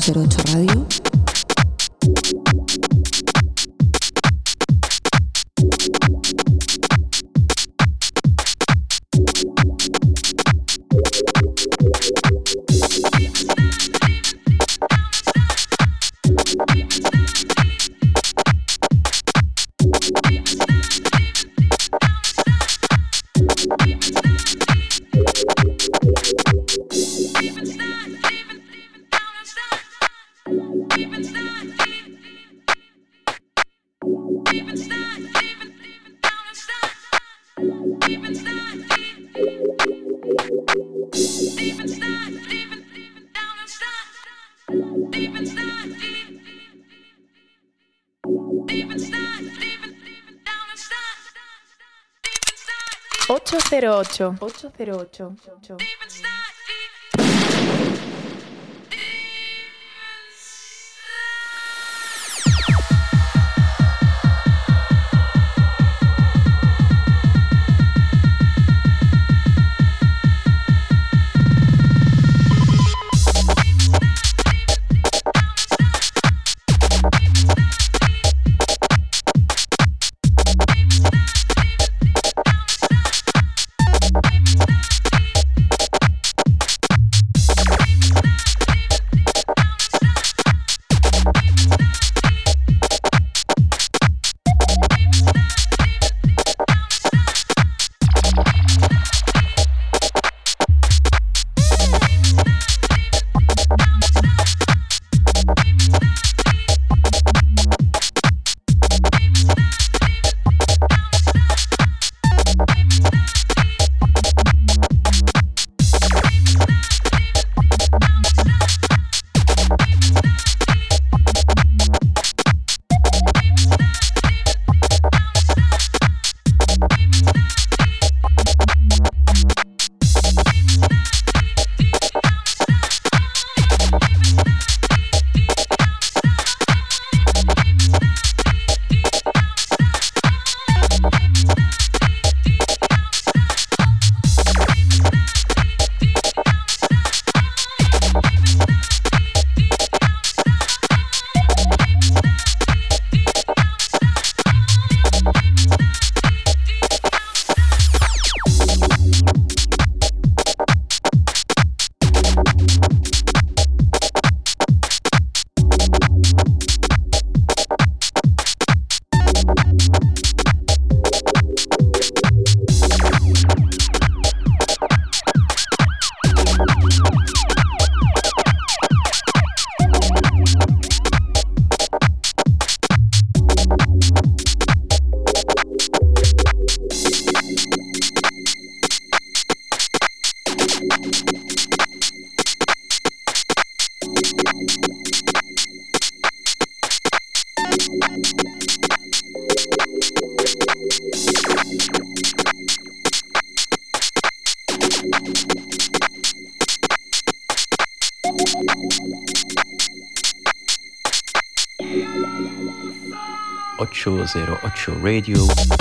808 Radio. 808. 808. ...808 Radio...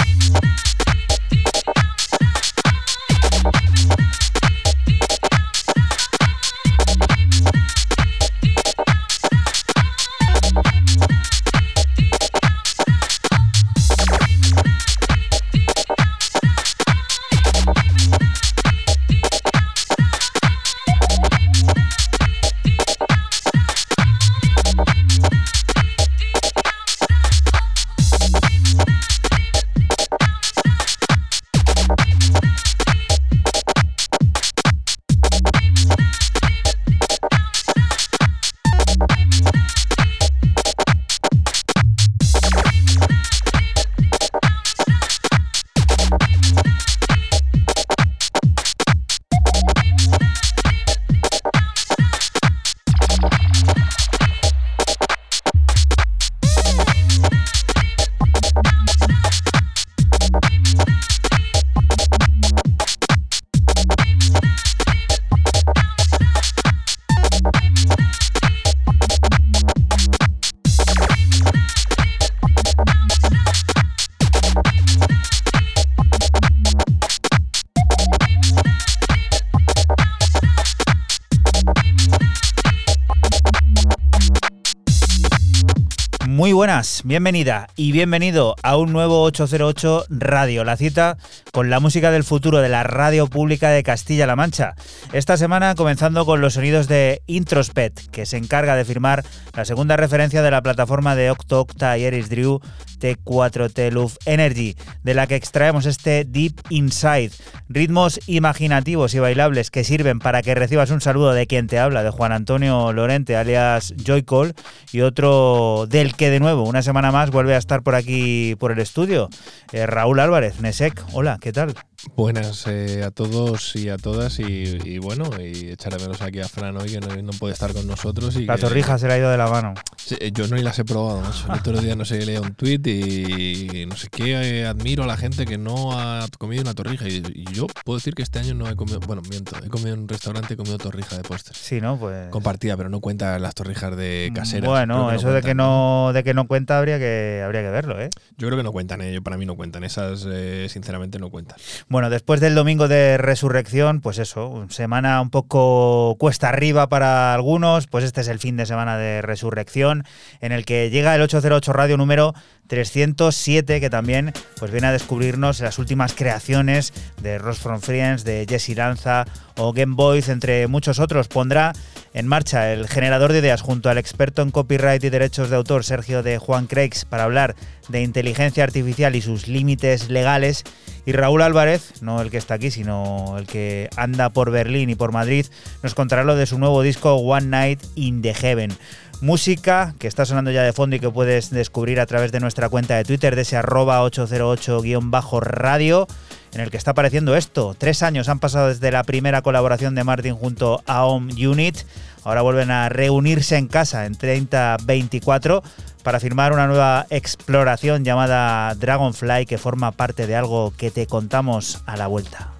bienvenida y bienvenido a un nuevo 808 Radio, la cita con la música del futuro de la radio pública de Castilla-La Mancha. Esta semana comenzando con los sonidos de Introspect, que se encarga de firmar la segunda referencia de la plataforma de Octo Octa y Eris Drew T4T Love Energy, de la que extraemos este Deep Inside, ritmos imaginativos y bailables que sirven para que recibas un saludo de quien te habla, de Juan Antonio Lorente, alias Joycall, y otro del que de nuevo, una semana más, vuelve a estar por aquí por el estudio, eh, Raúl Álvarez, Nesek. Hola, ¿qué tal? Buenas eh, a todos y a todas y, bueno, y echar de menos aquí a Fran hoy que no, puede estar con nosotros. Y la torrija se le ha ido de la mano. Eh, yo no las he probado, macho. El otro día no sé, leía un tuit y no sé qué, admiro a la gente que no ha comido una torrija y, yo puedo decir que este año no he comido, bueno, miento, he comido en un restaurante y he comido torrija de postres. Sí, ¿no? Pues... Compartida, pero no cuenta las torrijas de caseras. Bueno, eso de que no de que no cuenta habría que habría que verlo, ¿eh? Yo creo que no cuentan, ¿eh? para mí no cuentan, esas sinceramente no cuentan. Bueno, después del domingo de resurrección, pues eso, semana un poco cuesta arriba para algunos, pues este es el fin de semana de resurrección en el que llega el 808 Radio número 307 que también pues viene a descubrirnos las últimas creaciones de Ross from Friends, de Jesse Lanza o Game Boys, entre muchos otros. Pondrá en marcha el generador de ideas junto al experto en copyright y derechos de autor Sergio de Juan Creix para hablar de inteligencia artificial y sus límites legales. Y Raúl Álvarez, no el que está aquí, sino el que anda por Berlín y por Madrid, nos contará lo de su nuevo disco One Night in the Heaven. Música que está sonando ya de fondo y que puedes descubrir a través de nuestra cuenta de Twitter de ese arroba 808-radio en el que está apareciendo esto. Tres años han pasado desde la primera colaboración de Martin junto a Home Unit. Ahora vuelven a reunirse en casa en 3024 para firmar una nueva exploración llamada Dragonfly que forma parte de algo que te contamos a la vuelta.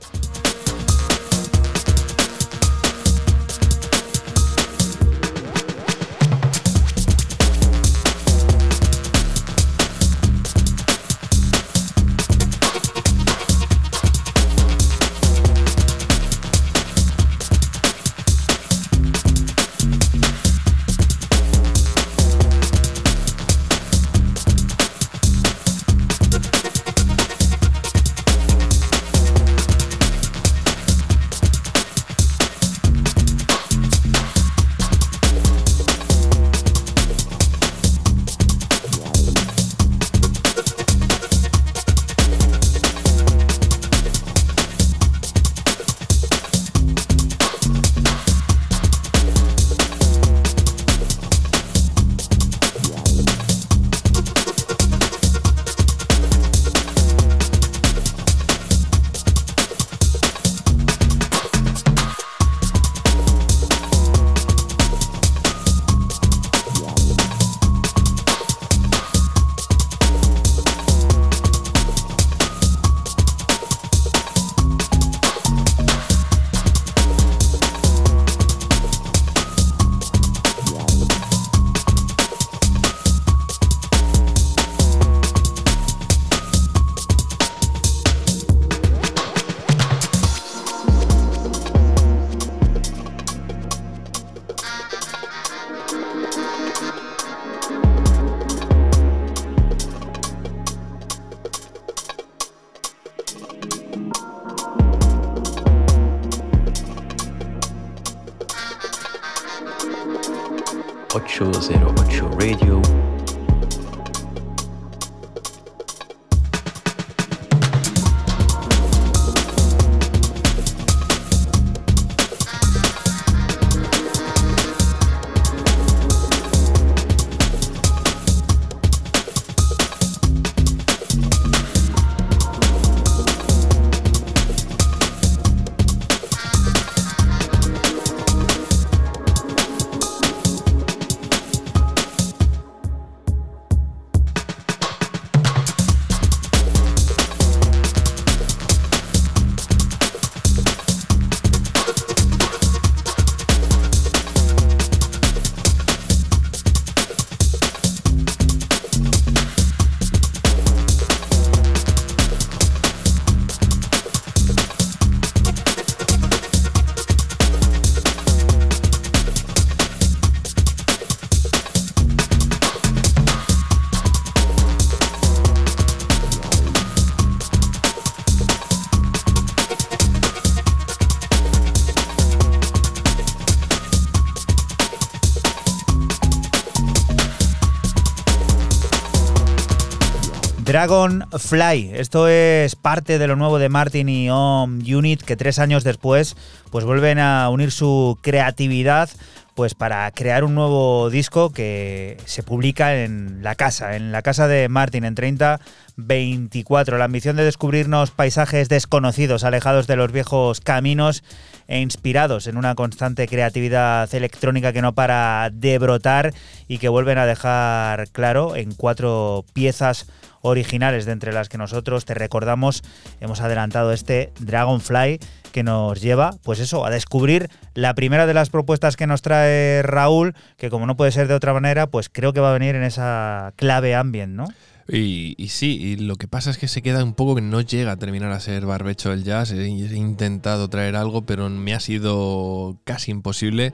Dragonfly, esto es parte de lo nuevo de Martin y Om Unit que tres años después pues vuelven a unir su creatividad pues para crear un nuevo disco que se publica en la casa, en la casa de Martin en 3024. La ambición de descubrirnos paisajes desconocidos, alejados de los viejos caminos e inspirados en una constante creatividad electrónica que no para de brotar y que vuelven a dejar claro en cuatro piezas originales de entre las que nosotros te recordamos hemos adelantado este Dragonfly que nos lleva, pues eso, a descubrir la primera de las propuestas que nos trae Raúl, que como no puede ser de otra manera, pues creo que va a venir en esa clave ambient, ¿no? Y, sí, y lo que pasa es que se queda un poco que no llega a terminar a ser barbecho el jazz. He, he, intentado traer algo, pero me ha sido casi imposible.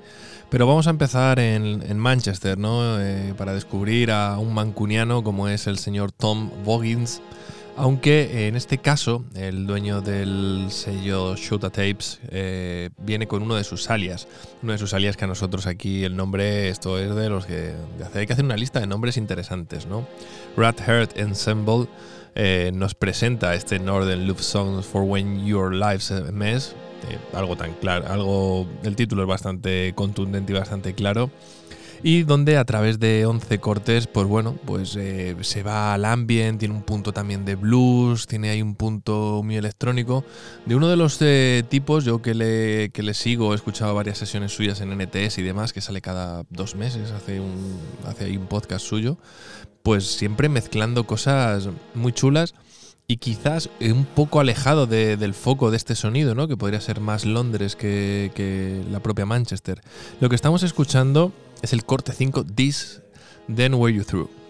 Pero vamos a empezar en, en Manchester, ¿no? Eh, para descubrir a un mancuniano como es el señor Tom Boggins. Aunque en este caso el dueño del sello Shota Tapes eh, viene con uno de sus alias. Uno de sus alias que a nosotros aquí el nombre, esto es de los que... Hay que hacer una lista de nombres interesantes, ¿no? Rat Heart Ensemble eh, nos presenta este Northern Love Songs for When Your Life's a Mess. Eh, algo tan claro, algo... El título es bastante contundente y bastante claro y donde a través de 11 cortes, pues bueno, pues eh, se va al ambient, tiene un punto también de blues, tiene ahí un punto muy electrónico, de uno de los eh, tipos, yo que le, que le sigo, he escuchado varias sesiones suyas en NTS y demás, que sale cada dos meses, hace, un, hace ahí un podcast suyo, pues siempre mezclando cosas muy chulas y quizás un poco alejado de, del foco de este sonido, ¿no? que podría ser más Londres que, que la propia Manchester. Lo que estamos escuchando es el corte 5 This, Then Were You Through.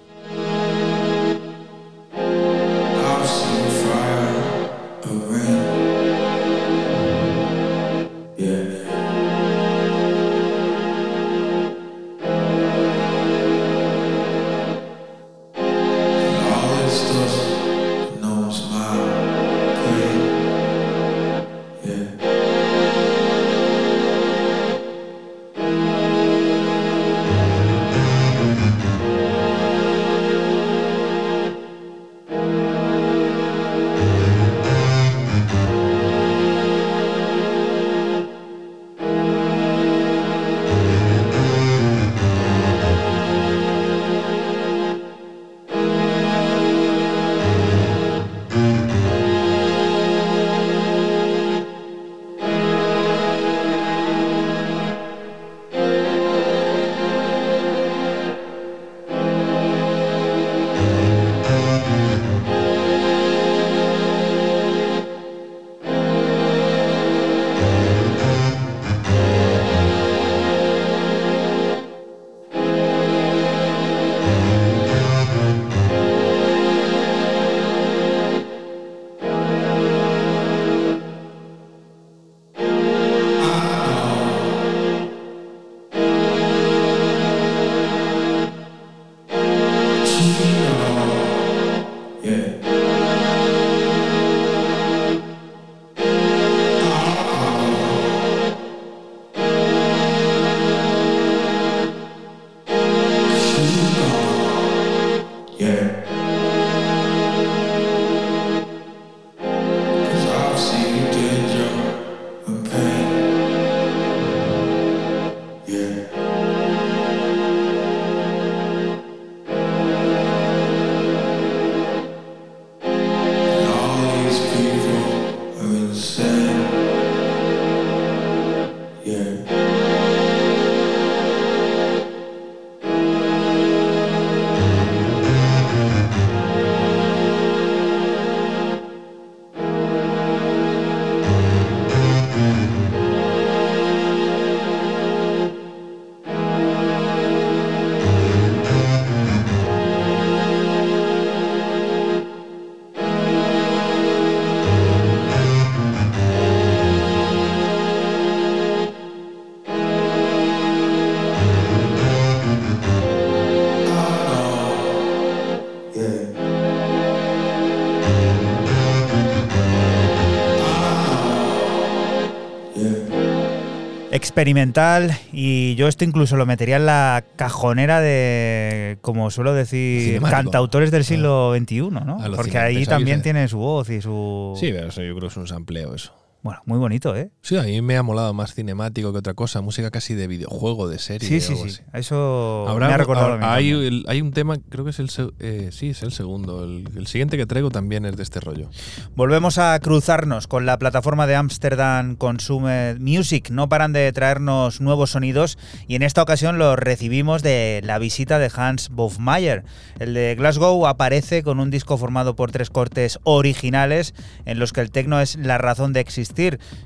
Experimental y yo esto incluso lo metería en la cajonera de, como suelo decir, Cinemático. cantautores del siglo XXI, ¿no? Porque ahí también tiene su voz y su... Sí, pero eso yo creo que es un sampleo eso. Bueno, muy bonito, ¿eh? Sí, a mí me ha molado más cinemático que otra cosa, música casi de videojuego, de serie. Sí, sí, algo sí. así. Eso Habrá- me ha recordado a mí hay, el- hay un tema, creo que es el, eh, sí, es el segundo. El, el siguiente que traigo también es de este rollo. Volvemos a cruzarnos con la plataforma de Amsterdam Consumer Music. No paran de traernos nuevos sonidos y en esta ocasión los recibimos de la visita de Hans Bofmeyer. El de Glasgow aparece con un disco formado por tres cortes originales en los que el tecno es la razón de existir.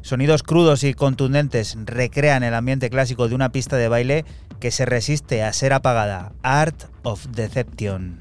Sonidos crudos y contundentes recrean el ambiente clásico de una pista de baile que se resiste a ser apagada. Art of Deception.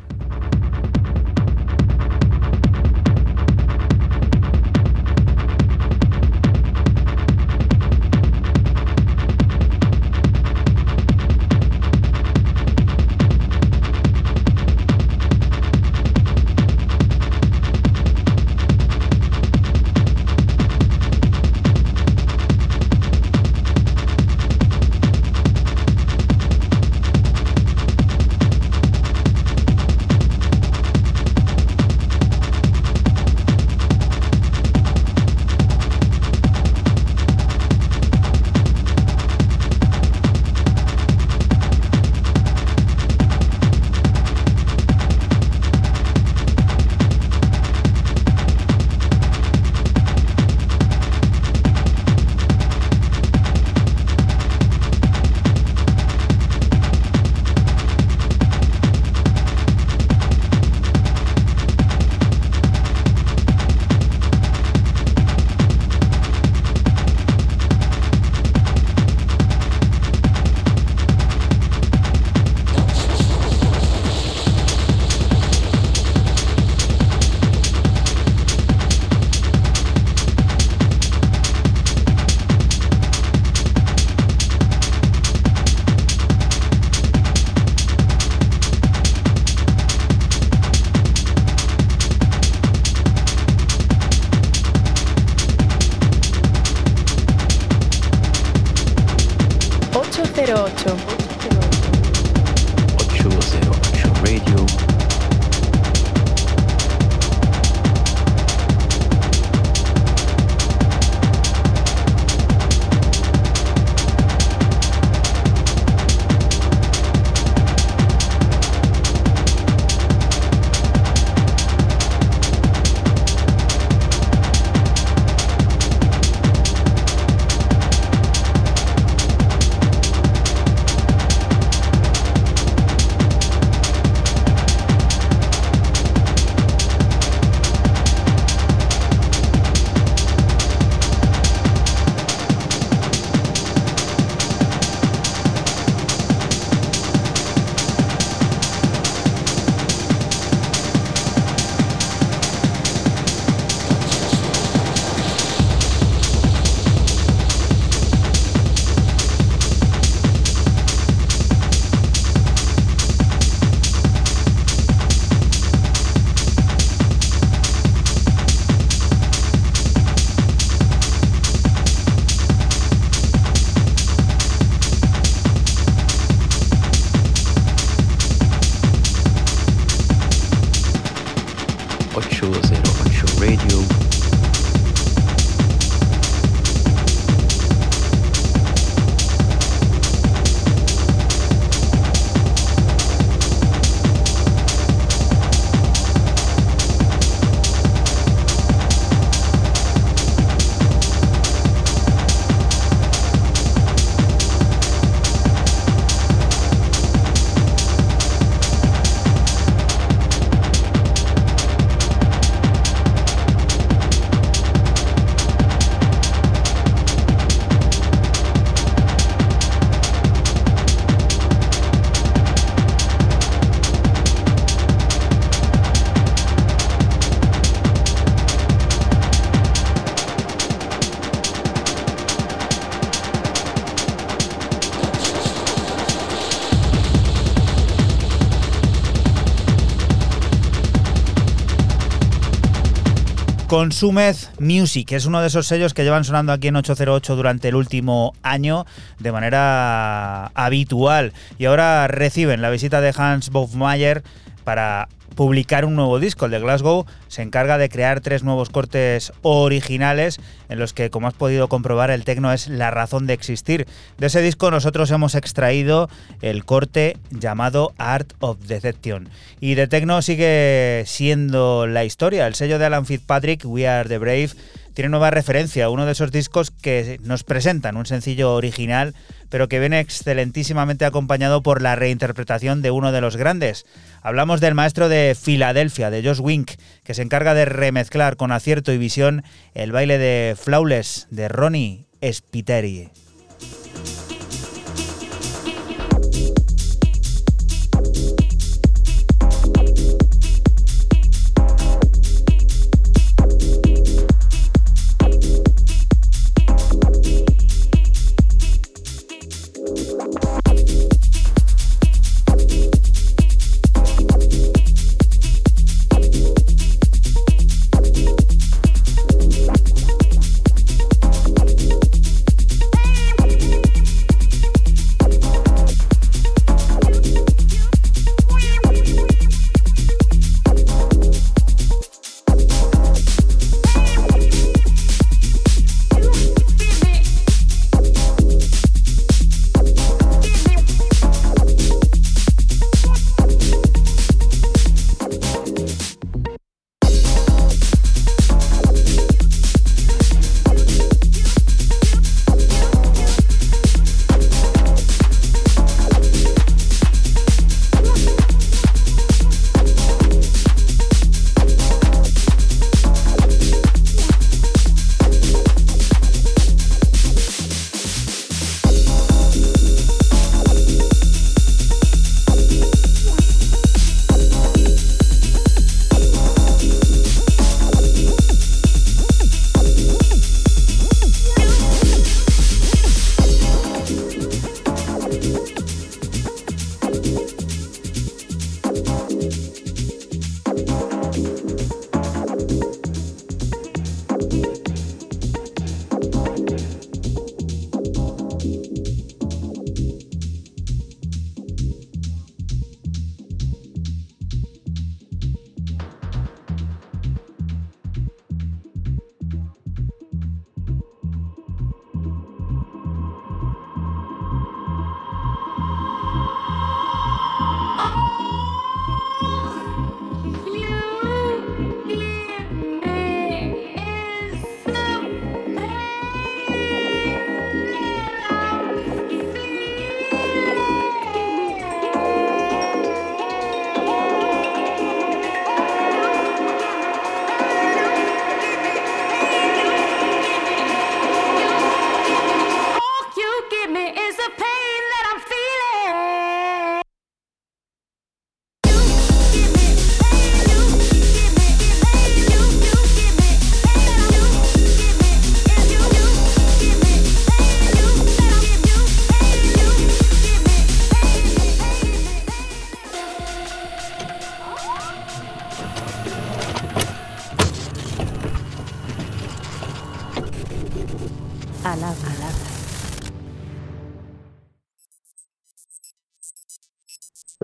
Consumed Music es uno de esos sellos que llevan sonando aquí en 808 durante el último año de manera habitual y ahora reciben la visita de Hans Bofmayer para publicar un nuevo disco. El de Glasgow se encarga de crear tres nuevos cortes originales en los que, como has podido comprobar, el tecno es la razón de existir. De ese disco nosotros hemos extraído el corte llamado Art of Deception. Y de tecno sigue siendo la historia. El sello de Alan Fitzpatrick, We Are the Brave, tiene nueva referencia, uno de esos discos que nos presentan un sencillo original, pero que viene excelentísimamente acompañado por la reinterpretación de uno de los grandes. Hablamos del maestro de Filadelfia, de Josh Wink, que se encarga de remezclar con acierto y visión el baile de Flawless de Ronnie Spiteri.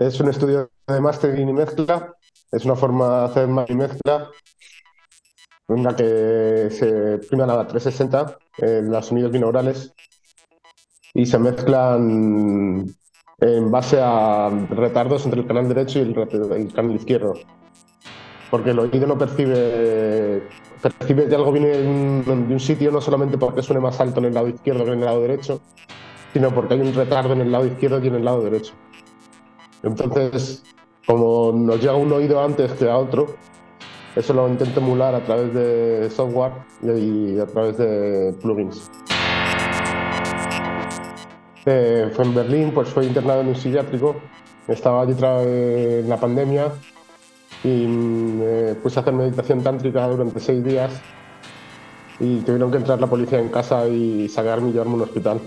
Es un estudio de mastering y mezcla. Es una forma de hacer más y mezcla en la que se prima la 360, eh, los sonidos binaurales, y se mezclan en base a retardos entre el canal derecho y el, canal izquierdo. Porque el oído no percibe, percibe que algo viene de un sitio no solamente porque suene más alto en el lado izquierdo que en el lado derecho, sino porque hay un retardo en el lado izquierdo y en el lado derecho. Entonces, como nos llega un oído antes que a otro, eso lo intento emular a través de software y a través de plugins. Eh, fue en Berlín, pues fue internado en un psiquiátrico. Estaba allí en la pandemia y me puse a hacer meditación tántrica durante seis días y tuvieron que entrar la policía en casa y sacarme y llevarme a un hospital.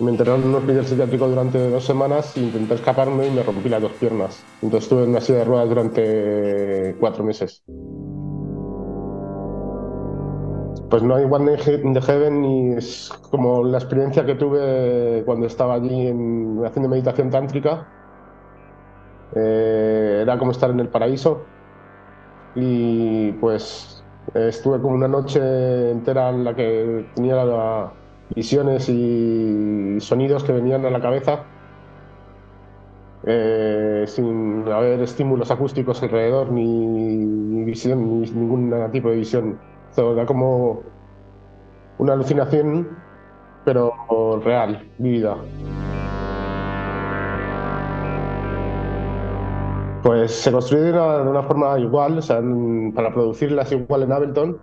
Me internaron en un hospital psiquiátrico durante dos semanas e intenté escaparme y me rompí las dos piernas. Entonces estuve en una silla de ruedas durante cuatro meses. pues no hay One in the Heaven y es como la experiencia que tuve cuando estaba allí en, haciendo meditación tántrica. Eh, era como estar en el paraíso y pues estuve como una noche entera en la que tenía la- visiones y sonidos que venían a la cabeza eh, sin haber estímulos acústicos alrededor ni, visión ni ningún tipo de visión. Era como una alucinación, pero real, vívida. Pues se construye de una, de una forma igual, o sea, para producirlas igual en Ableton.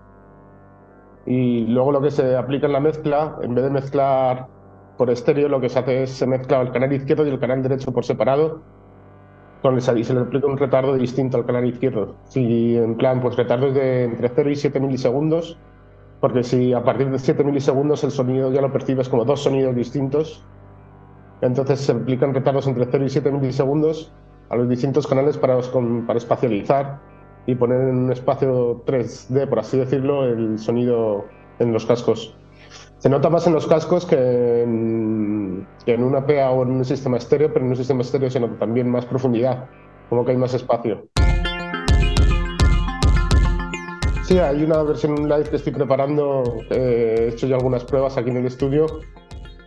Y luego lo que se aplica en la mezcla, en vez de mezclar por estéreo, lo que se hace es se mezcla el canal izquierdo y el canal derecho por separado. Y se le aplica un retardo distinto al canal izquierdo. Si en plan, pues retardos de entre 0 y 7 milisegundos, porque si a partir de 7 milisegundos el sonido ya lo percibes como dos sonidos distintos, entonces se aplican retardos entre 0 y 7 milisegundos a los distintos canales para, para espacializar y poner en un espacio 3D, por así decirlo, el sonido en los cascos. Se nota más en los cascos que en, que en una PA o en un sistema estéreo, pero en un sistema estéreo se nota también más profundidad, como que hay más espacio. Sí, hay una versión live que estoy preparando, eh, he hecho ya algunas pruebas aquí en el estudio,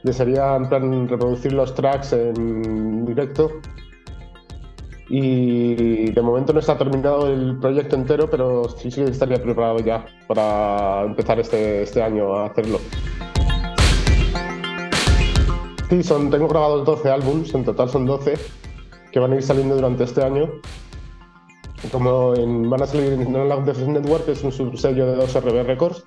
que sería en plan reproducir los tracks en directo. Y de momento no está terminado el proyecto entero, pero sí, sí estaría preparado ya para empezar este, este año a hacerlo. Sí, tengo grabados 12 álbums, en total son 12, que van a ir saliendo durante este año. Como en- van a salir en No Network, es un subsello de 2RB Records,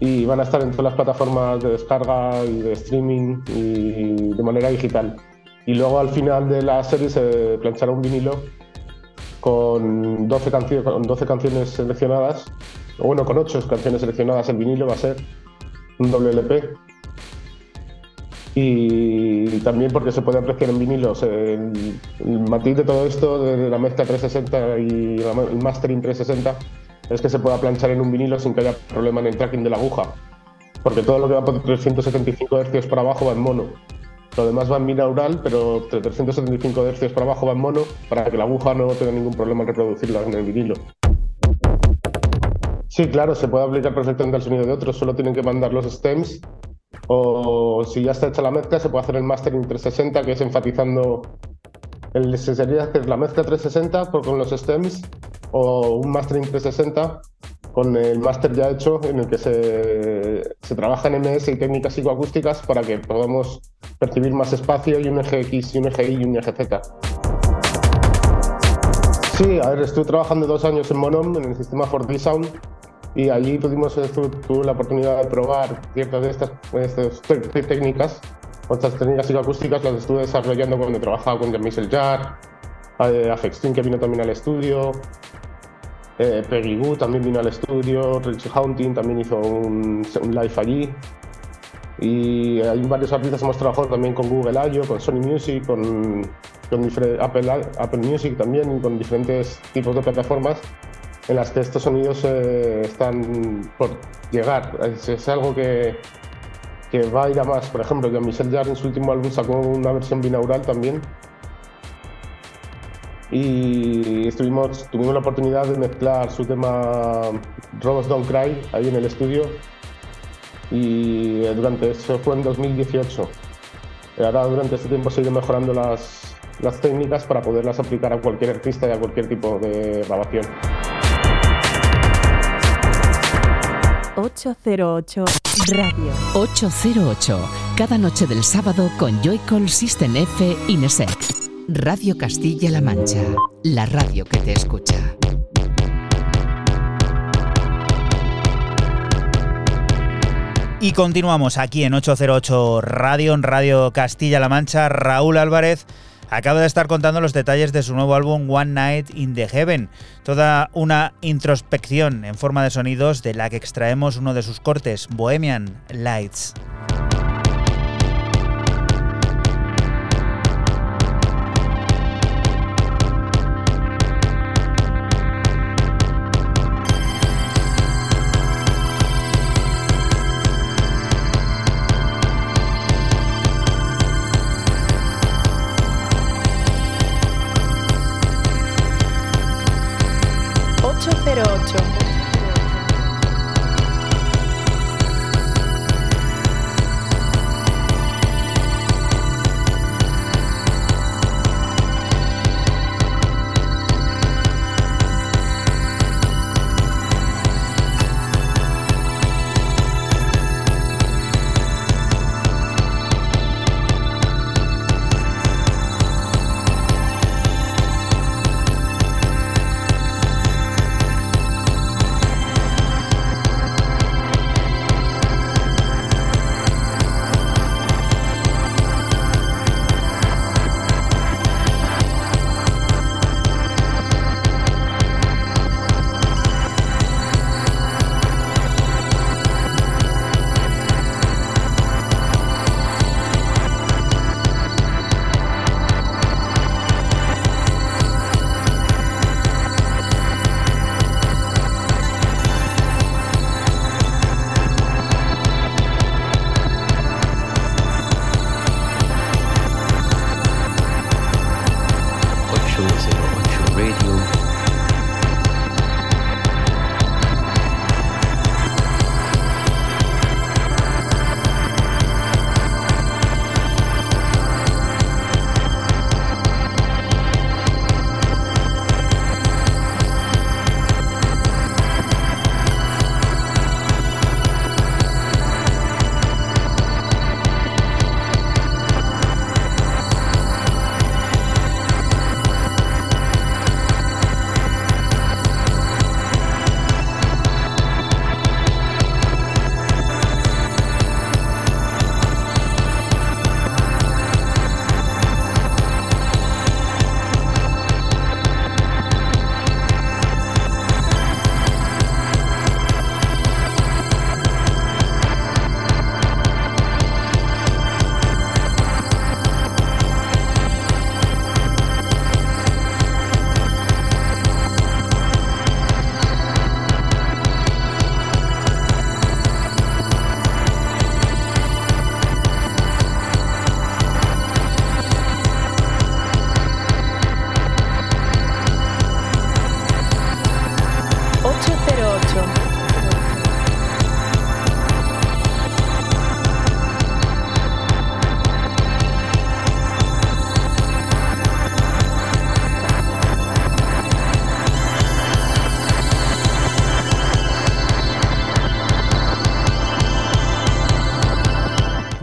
y van a estar en todas las plataformas de descarga y de streaming y de manera digital. Y luego al final de la serie se planchará un vinilo con 12, cancio- con 12 canciones seleccionadas, o bueno, con 8 canciones seleccionadas el vinilo va a ser un doble LP. Y también porque se puede apreciar en vinilos el, matiz de todo esto, de la mezcla 360 y el mastering 360, es que se pueda planchar en un vinilo sin que haya problema en el tracking de la aguja. Porque todo lo que va por 375 Hz para abajo va en mono. Lo demás va en binaural, pero de 375 Hz para abajo va en mono para que la aguja no tenga ningún problema en reproducirla en el vinilo. Sí, claro, se puede aplicar perfectamente al sonido de otros, solo tienen que mandar los stems o si ya está hecha la mezcla se puede hacer el mastering 360 que es enfatizando el, se sería hacer la mezcla 360 por- con los stems o un mastering 360 con el máster ya hecho en el que se, se trabaja en MS y técnicas psicoacústicas para que podamos percibir más espacio y un eje X y un eje Y y un eje Z. Sí, a ver, estuve trabajando dos años en Monom, en el sistema 4D Sound, y allí tuvimos estu- tuve la oportunidad de probar ciertas de estas, estas te- te- técnicas, otras técnicas psicoacústicas las estuve desarrollando cuando trabajaba con Jean-Michel Jarre, eh, Afex Twin, que vino también al estudio, eh, Peggy Goo también vino al estudio, Richie Haunting también hizo un, un live allí. Y hay varios artistas hemos trabajado también con Google I.O., con Sony Music, con, con Apple, Apple Music también, con diferentes tipos de plataformas en las que estos sonidos eh, están por llegar. Es, es algo que, que va a ir a más. Por ejemplo, Jean-Michel Jarre en su último álbum sacó una versión binaural también. Y estuvimos, tuvimos la oportunidad de mezclar su tema Robots Don't Cry ahí en el estudio. Y eh, durante eso fue en 2018. Y ahora durante este tiempo se ido mejorando las, las técnicas para poderlas aplicar a cualquier artista y a cualquier tipo de grabación. 808 Radio. 808, cada noche del sábado con Joycall System F Inesec. Radio Castilla-La Mancha, la radio que te escucha. Y continuamos aquí en 808 Radio, en Radio Castilla-La Mancha. Raúl Álvarez acaba de estar contando los detalles de su nuevo álbum One Night in the Heaven. Toda una introspección en forma de sonidos de la que extraemos uno de sus cortes, Bohemian Lights. 808.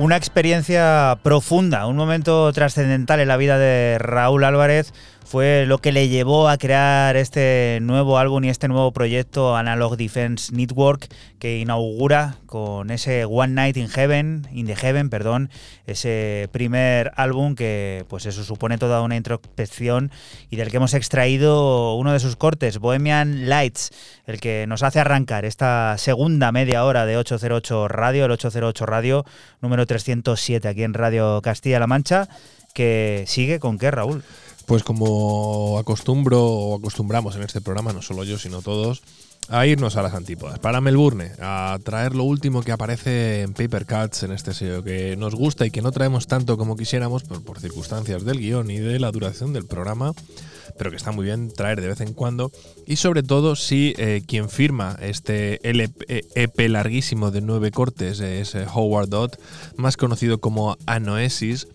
Una experiencia profunda, un momento trascendental en la vida de Raúl Álvarez fue lo que le llevó a crear este nuevo álbum y este nuevo proyecto Analog Defense Network que inaugura con ese One Night in Heaven, in the Heaven, perdón, ese primer álbum que pues eso supone toda una introspección y del que hemos extraído uno de sus cortes, Bohemian Lights, el que nos hace arrancar esta segunda media hora de 808 Radio, el 808 Radio número 307 aquí en Radio Castilla-La Mancha, que sigue con qué, Raúl? Pues como acostumbro o acostumbramos en este programa, no solo yo, sino todos, a irnos a las antípodas. Para Melbourne, a traer lo último que aparece en Paper Cuts, en este sello que nos gusta y que no traemos tanto como quisiéramos por, circunstancias del guion y de la duración del programa, pero que está muy bien traer de vez en cuando. Y sobre todo si eh, quien firma este EP larguísimo de nueve cortes es eh, Howard Dodd, más conocido como Anoesis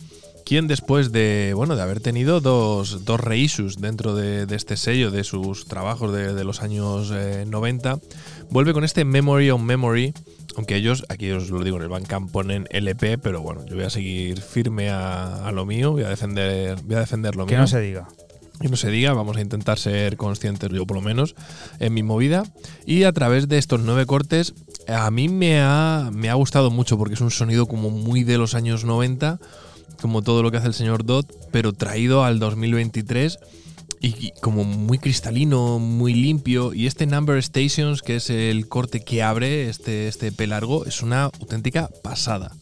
quien después de bueno de haber tenido dos, dos reissues dentro de, de este sello de sus trabajos de, de los años eh, 90 vuelve con este Memory on Memory aunque ellos aquí os lo digo en el Bandcamp ponen LP pero bueno yo voy a seguir firme a, a lo mío voy a defender voy a defender lo Que mío no se diga. que no se diga, vamos a intentar ser conscientes, yo por lo menos, en mi movida. Y a través de estos nueve cortes, a mí me ha, me ha gustado mucho porque es un sonido como muy de los años 90, como todo lo que hace el señor Dot, pero traído al 2023 y como muy cristalino, muy limpio. Y este Number Stations, que es el corte que abre este, este EP largo, es una auténtica pasada.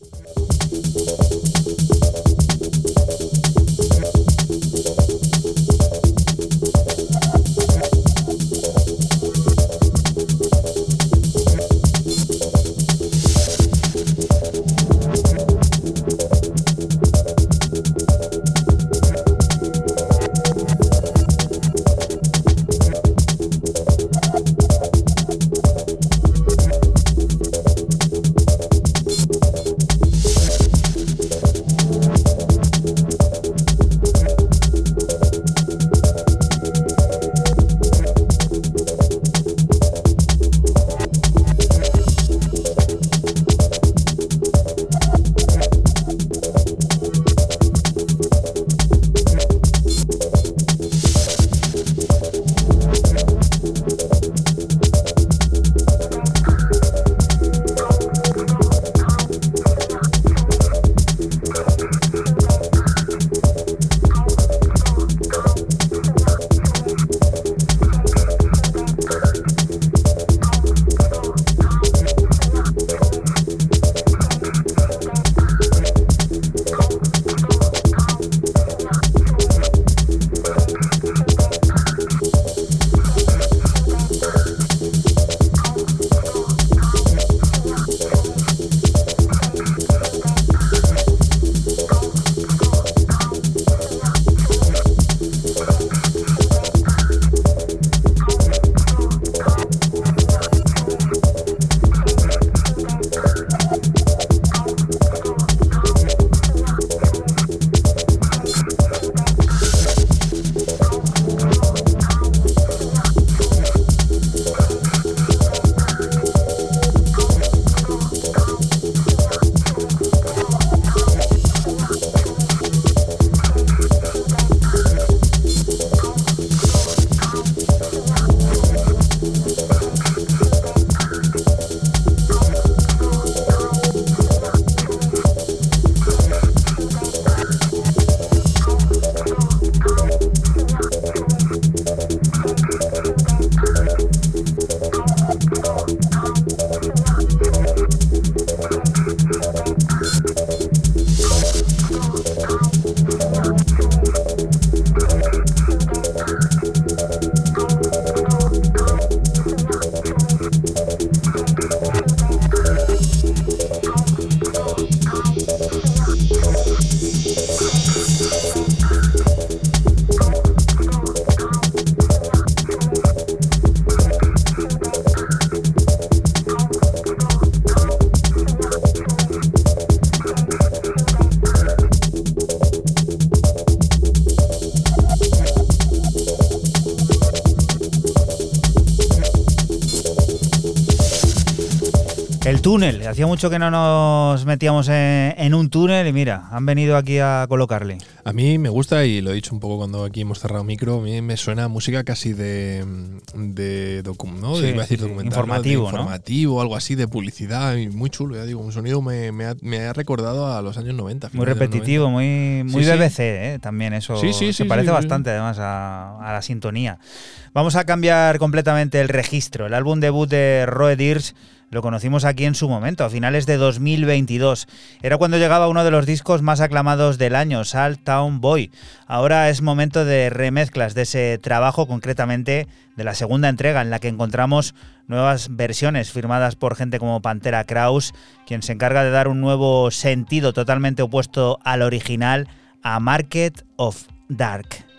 Túnel. Hacía mucho que no nos metíamos en, en un túnel y mira, han venido aquí a colocarle. A mí me gusta, y lo he dicho un poco cuando aquí hemos cerrado micro, a mí me suena música casi de, ¿no? Sí, De- iba a decir documental, informativo, ¿no? De informativo, algo así, de publicidad, y muy chulo, ya digo, un sonido me, me ha, me ha recordado a los años 90. Muy repetitivo, 90. muy, muy Sí. BBC, ¿eh? también eso Sí, sí, se parece bastante además a, a la sintonía. Vamos a cambiar completamente el registro. El álbum debut de Roe Deers lo conocimos aquí en su momento, a finales de 2022. Era cuando llegaba uno de los discos más aclamados del año, Salt Town Boy. Ahora es momento de remezclas de ese trabajo, concretamente de la segunda entrega, en la que encontramos nuevas versiones firmadas por gente como Pantera Kraus, quien se encarga de dar un nuevo sentido totalmente opuesto al original a Market of Dark.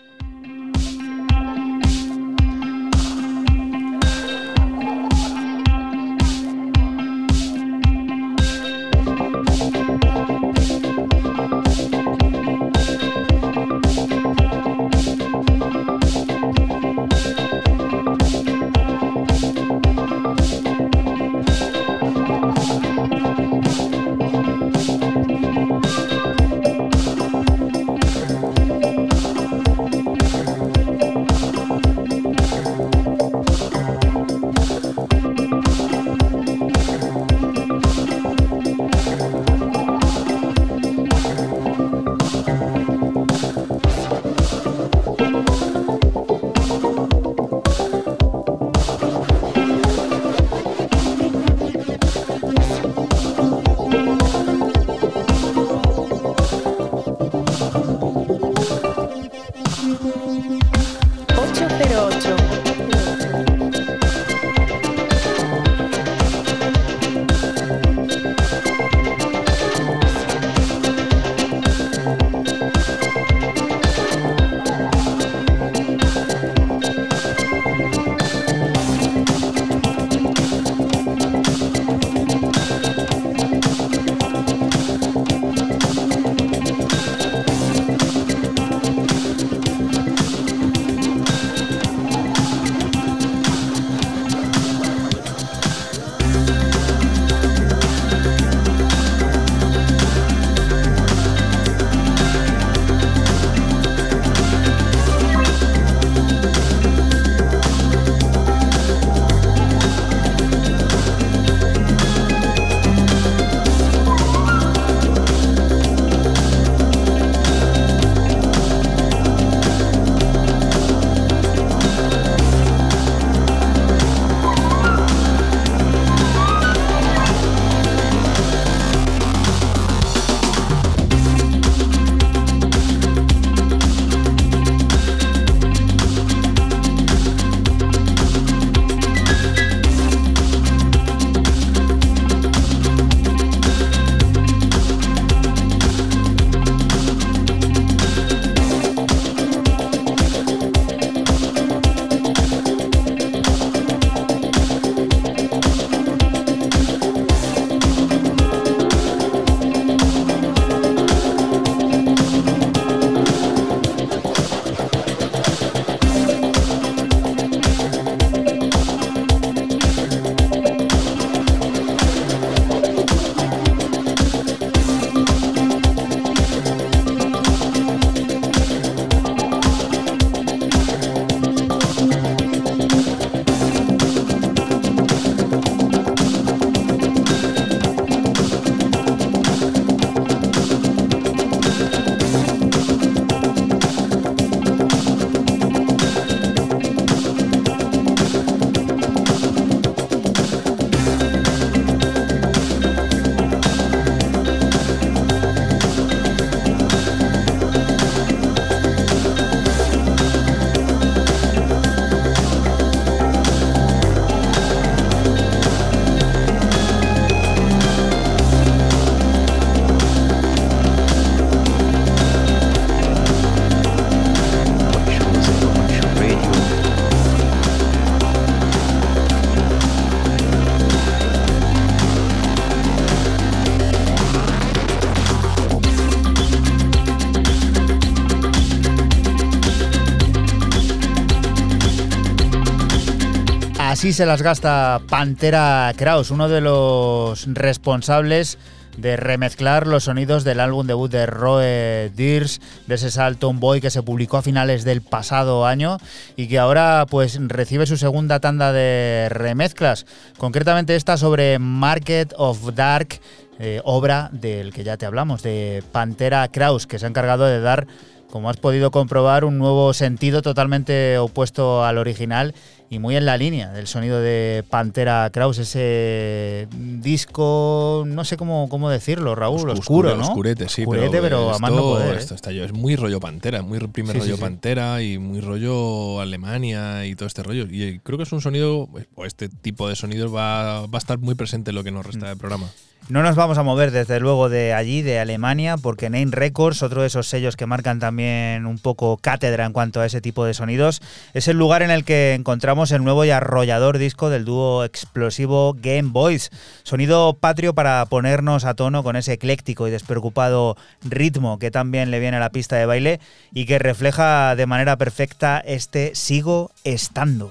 Sí se las gasta Pantera Kraus, uno de los responsables de remezclar los sonidos del álbum debut de Roe Deers, de ese Salton Boy que se publicó a finales del pasado año y que ahora pues recibe su segunda tanda de remezclas, concretamente esta sobre Market of Dark, eh, obra del que ya te hablamos, de Pantera Kraus, que se ha encargado de dar como has podido comprobar, un nuevo sentido totalmente opuesto al original y muy en la línea del sonido de Pantera Kraus, ese disco, no sé cómo, cómo decirlo, Raúl, Oscu- oscuro, ¿no? Oscurete, sí, Oscurete, pero, a más no poder. ¿eh? esto está es muy rollo Pantera, muy primer Sí, rollo sí. Pantera y muy rollo Alemania y todo este rollo. Y creo que es un sonido, o este tipo de sonidos va, va a estar muy presente en lo que nos Mm. resta del programa. No nos vamos a mover desde luego de allí, de Alemania, porque Name Records, otro de esos sellos que marcan también un poco cátedra en cuanto a ese tipo de sonidos, es el lugar en el que encontramos el nuevo y arrollador disco del dúo explosivo Game Boys. Sonido patrio para ponernos a tono con ese ecléctico y despreocupado ritmo que también le viene a la pista de baile y que refleja de manera perfecta este sigo estando.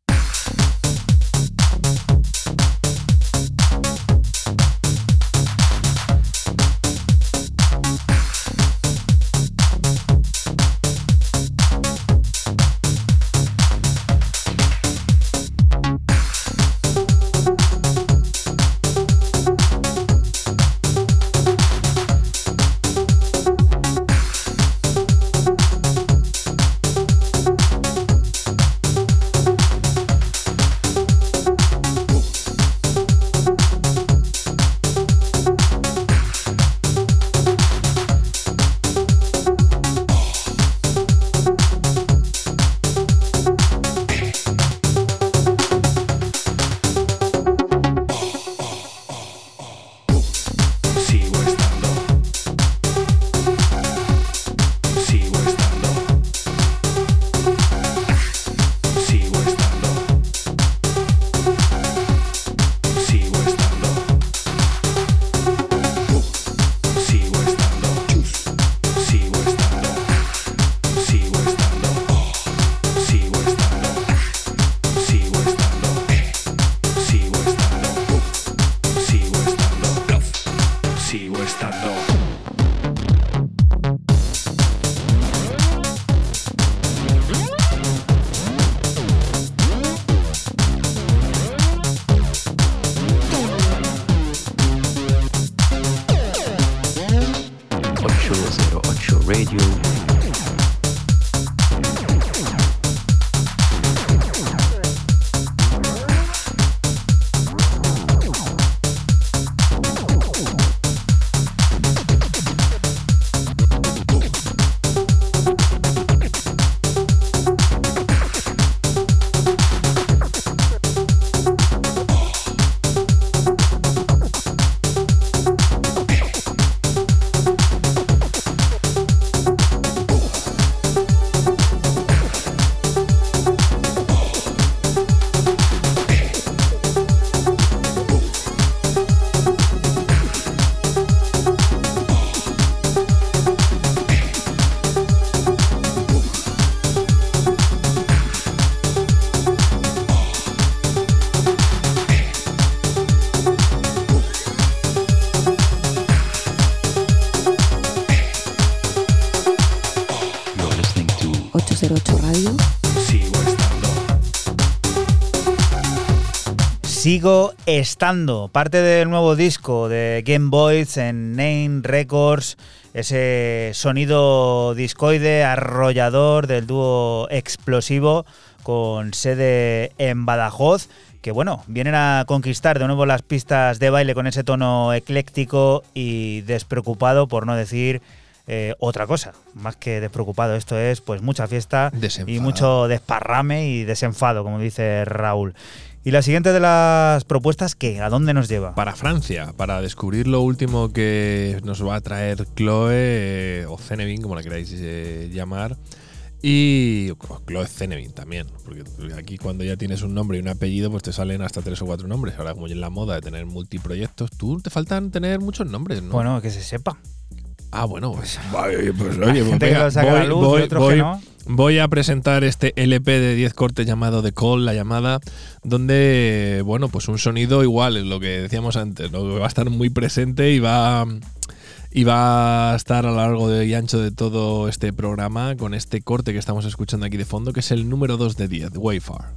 Sigo estando, parte del nuevo disco de Game Boys en Name Records, ese sonido discoide arrollador del dúo explosivo con sede en Badajoz, que bueno, vienen a conquistar de nuevo las pistas de baile con ese tono ecléctico y despreocupado, por no decir eh, otra cosa, más que despreocupado. Esto es pues mucha fiesta y mucho desparrame y desenfado, como dice Raúl. Y la siguiente de las propuestas, ¿qué? ¿A dónde nos lleva? Para Francia, para descubrir lo último que nos va a traer Chloe eh, o Cenevin, como la queráis eh, llamar. Y Chloe Zenevin también, porque aquí cuando ya tienes un nombre y un apellido, pues te salen hasta tres o cuatro nombres. Ahora, como ya en la moda de tener multiproyectos, tú te faltan tener muchos nombres, ¿no? Bueno, que se sepa. Ah, bueno, pues, pues, oye, pues voy, voy- voy- a presentar este LP de 10 cortes llamado The Call, la llamada, donde, bueno, pues un sonido igual, es lo que decíamos antes, ¿no? va a estar muy presente y va, y va a estar a lo largo y ancho de todo este programa con este corte que estamos escuchando aquí de fondo, que es el número 2 de 10, Wayfar.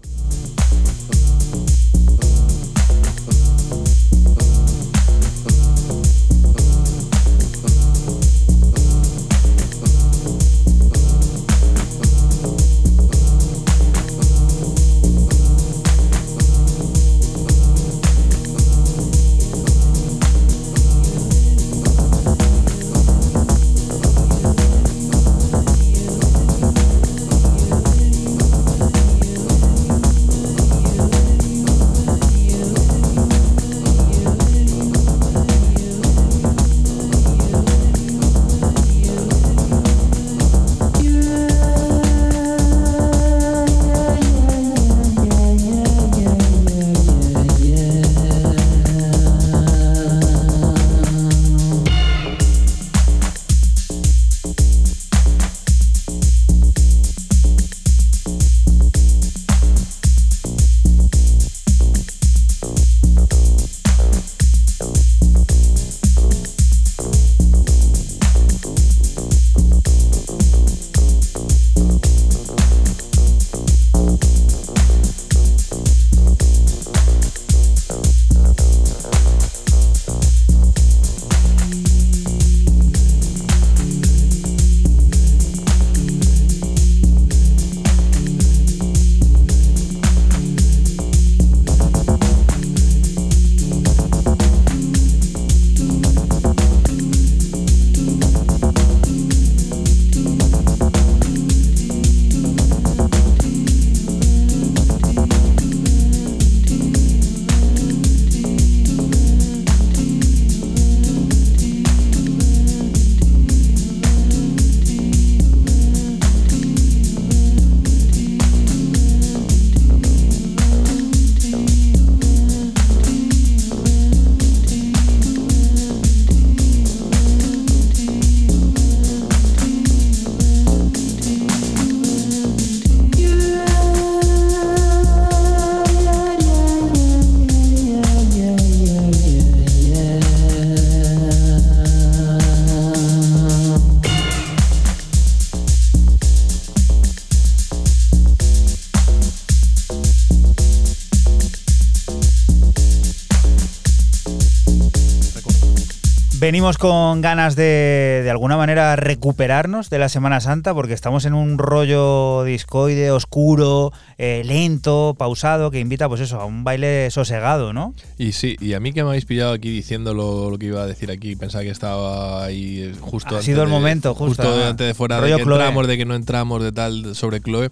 Venimos con ganas de, de alguna manera, recuperarnos de la Semana Santa, porque estamos en un rollo discoide, oscuro, eh, lento, pausado, que invita, pues eso, a un baile sosegado, ¿no? Y sí, y a mí que me habéis pillado aquí diciendo lo, lo que iba a decir aquí, pensaba que estaba ahí eh, justo Ha antes sido el de- momento, justo, ah, antes de fuera de rollo que Chloe. entramos, de que no entramos, de tal, sobre Chloe.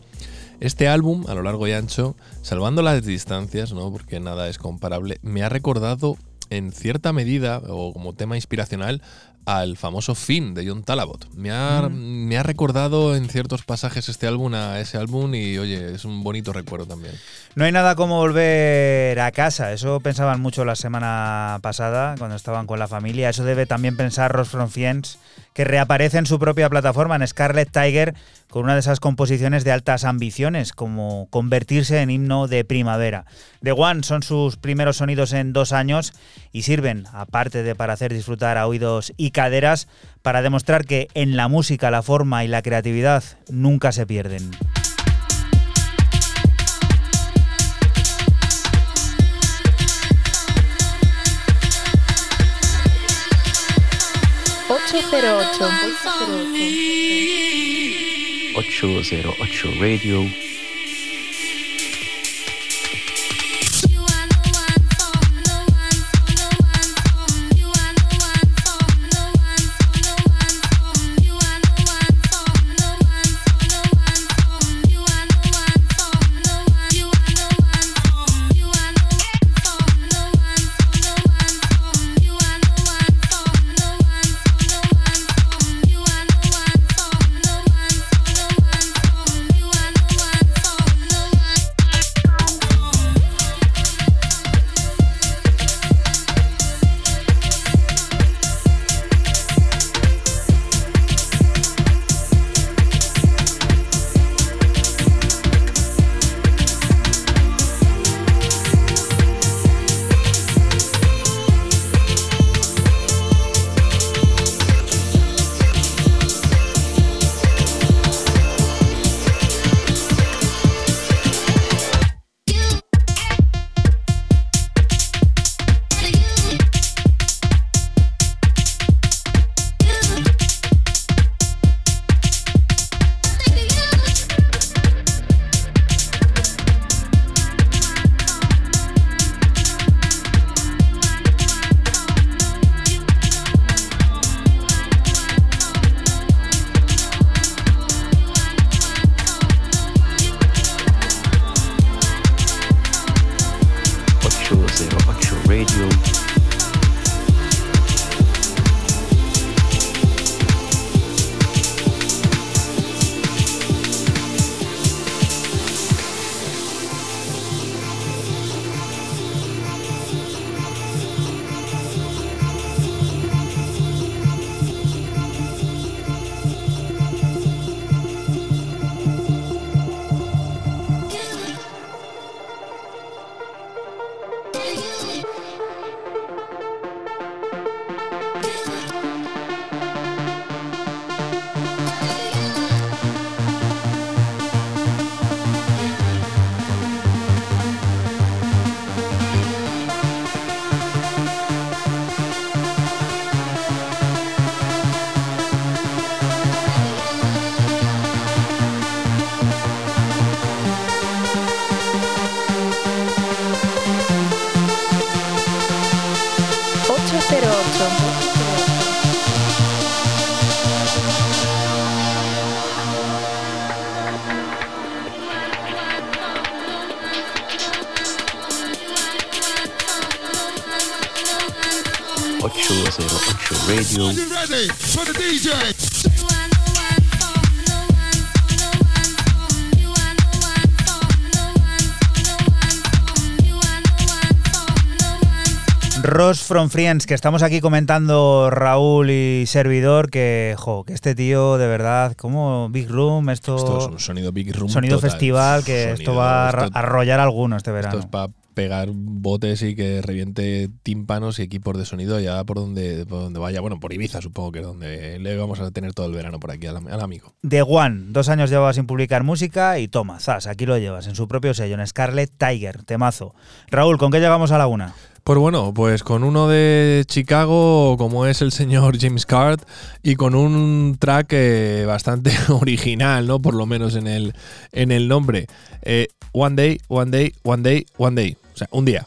Este álbum, a lo largo y ancho, salvando las distancias, ¿no? Porque nada es comparable, me ha recordado en cierta medida, o como tema inspiracional, al famoso Finn de John Talabot. Me ha, Mm. me ha recordado en ciertos pasajes este álbum a ese álbum y oye, es un bonito recuerdo también. No hay nada como volver a casa, eso pensaban mucho la semana pasada cuando estaban con la familia, eso debe también pensar Ross from Fiends, que reaparece en su propia plataforma, en Scarlet Tiger, con una de esas composiciones de altas ambiciones, como convertirse en himno de primavera. The One son sus primeros sonidos en dos años y sirven, aparte de para hacer disfrutar a oídos y caderas, para demostrar que en la música la forma y la creatividad nunca se pierden. Ocho 808 Radio. From Friends, que estamos aquí comentando Raúl y servidor, que, jo, que este tío, de verdad, como Big Room, esto, Esto es un sonido Big Room. sonido total. festival, que Sonido- esto va a arrollar a algunos este verano. Esto es para pegar botes y que reviente tímpanos y equipos de sonido ya por donde, por donde vaya. Bueno, por Ibiza supongo que es donde le vamos a tener todo el verano por aquí al amigo. The One, dos años llevaba sin publicar música y toma, zas, aquí lo llevas, en su propio sello, en Scarlet Tiger, temazo. Raúl, ¿con qué llegamos a la una? Pues bueno, pues con uno de Chicago, como es el señor James Card, y con un track eh, bastante original, ¿no? Por lo menos en el, en el nombre. Eh, one Day, One Day, One Day, One Day. O sea, un día.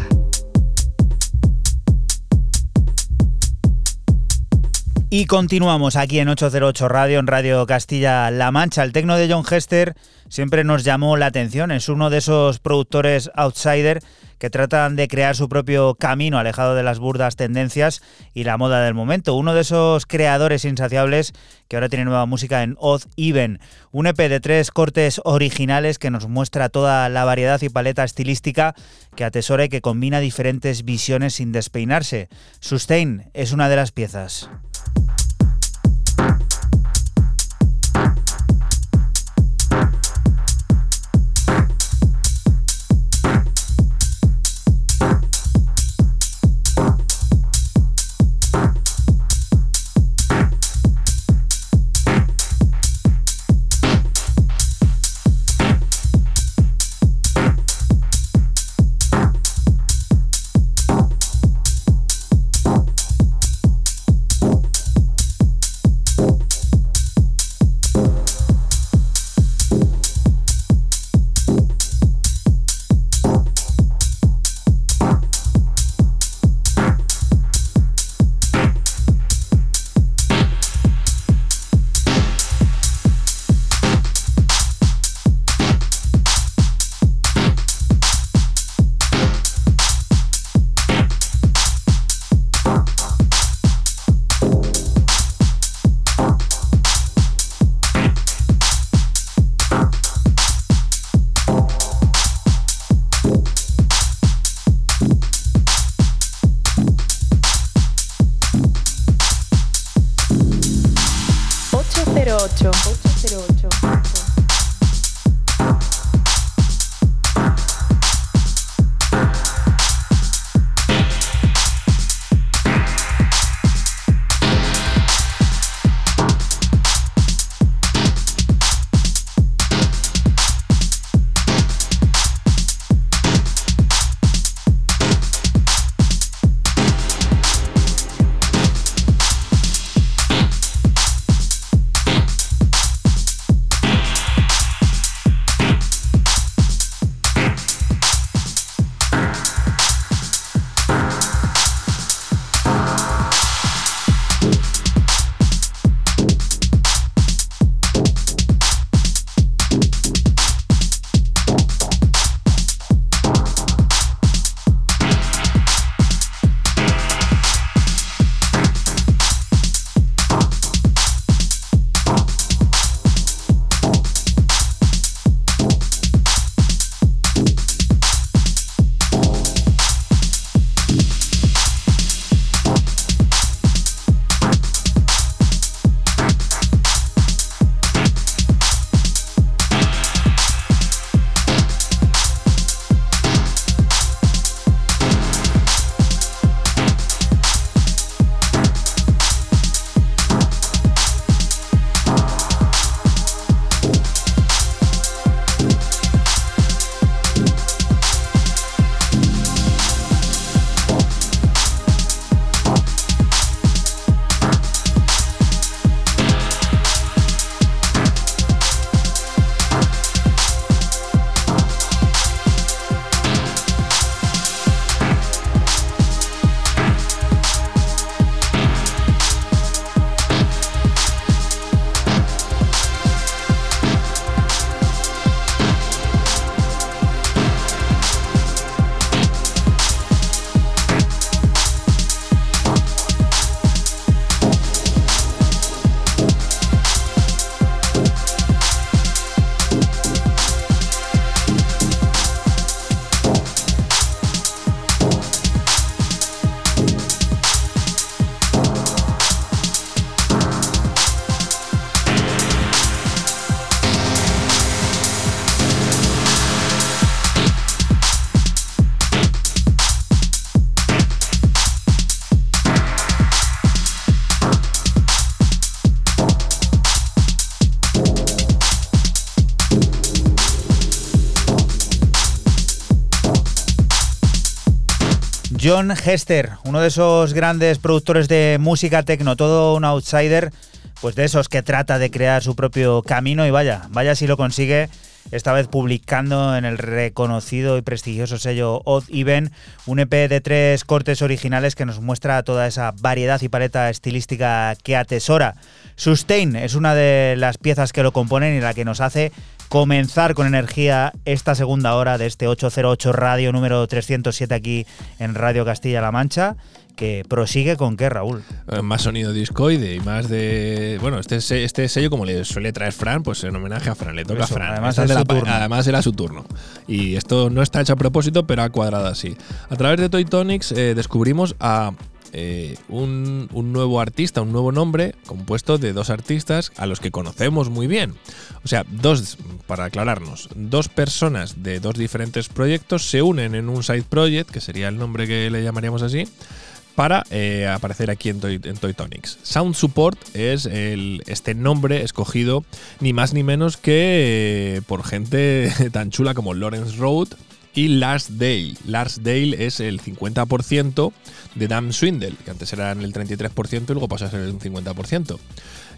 Y continuamos aquí en 808 Radio, en Radio Castilla-La Mancha. El tecno de John Hester siempre nos llamó la atención. Es uno de esos productores outsider que tratan de crear su propio camino alejado de las burdas tendencias y la moda del momento. Uno de esos creadores insaciables que ahora tiene nueva música en Odd Even. Un EP de tres cortes originales que nos muestra toda la variedad y paleta estilística que atesora y que combina diferentes visiones sin despeinarse. Sustain es una de las piezas. John Hester, uno de esos grandes productores de música techno, todo un outsider, pues de esos que trata de crear su propio camino y vaya, vaya si lo consigue, esta vez publicando en el reconocido y prestigioso sello Odd Even un EP de tres cortes originales que nos muestra toda esa variedad y paleta estilística que atesora. Sustain es una de las piezas que lo componen y la que nos hace comenzar con energía esta segunda hora de este 808 Radio número 307 aquí en Radio Castilla-La Mancha que prosigue con qué, Raúl. Eh, más sonido discoide y más de. Bueno, este, este sello, como le suele traer Fran, pues en homenaje a Fran, le toca Eso, a Fran. su turno. además era su turno. Y esto no está hecho a propósito, pero ha cuadrado así. A través de Toy Tonics eh, descubrimos a. eh, un, nuevo artista, un nuevo nombre compuesto de dos artistas a los que conocemos muy bien. O sea, dos, para aclararnos, dos personas de dos diferentes proyectos se unen en un side project, que sería el nombre que le llamaríamos así, para eh, aparecer aquí en, Toy, en Toy Tonics. Sound Support es el, este nombre escogido ni más ni menos que eh, por gente tan chula como Lawrence Road y Lars Dale. Lars Dale es el 50% de Dan Swindle, que antes eran el 33% y luego pasa a ser el 50%.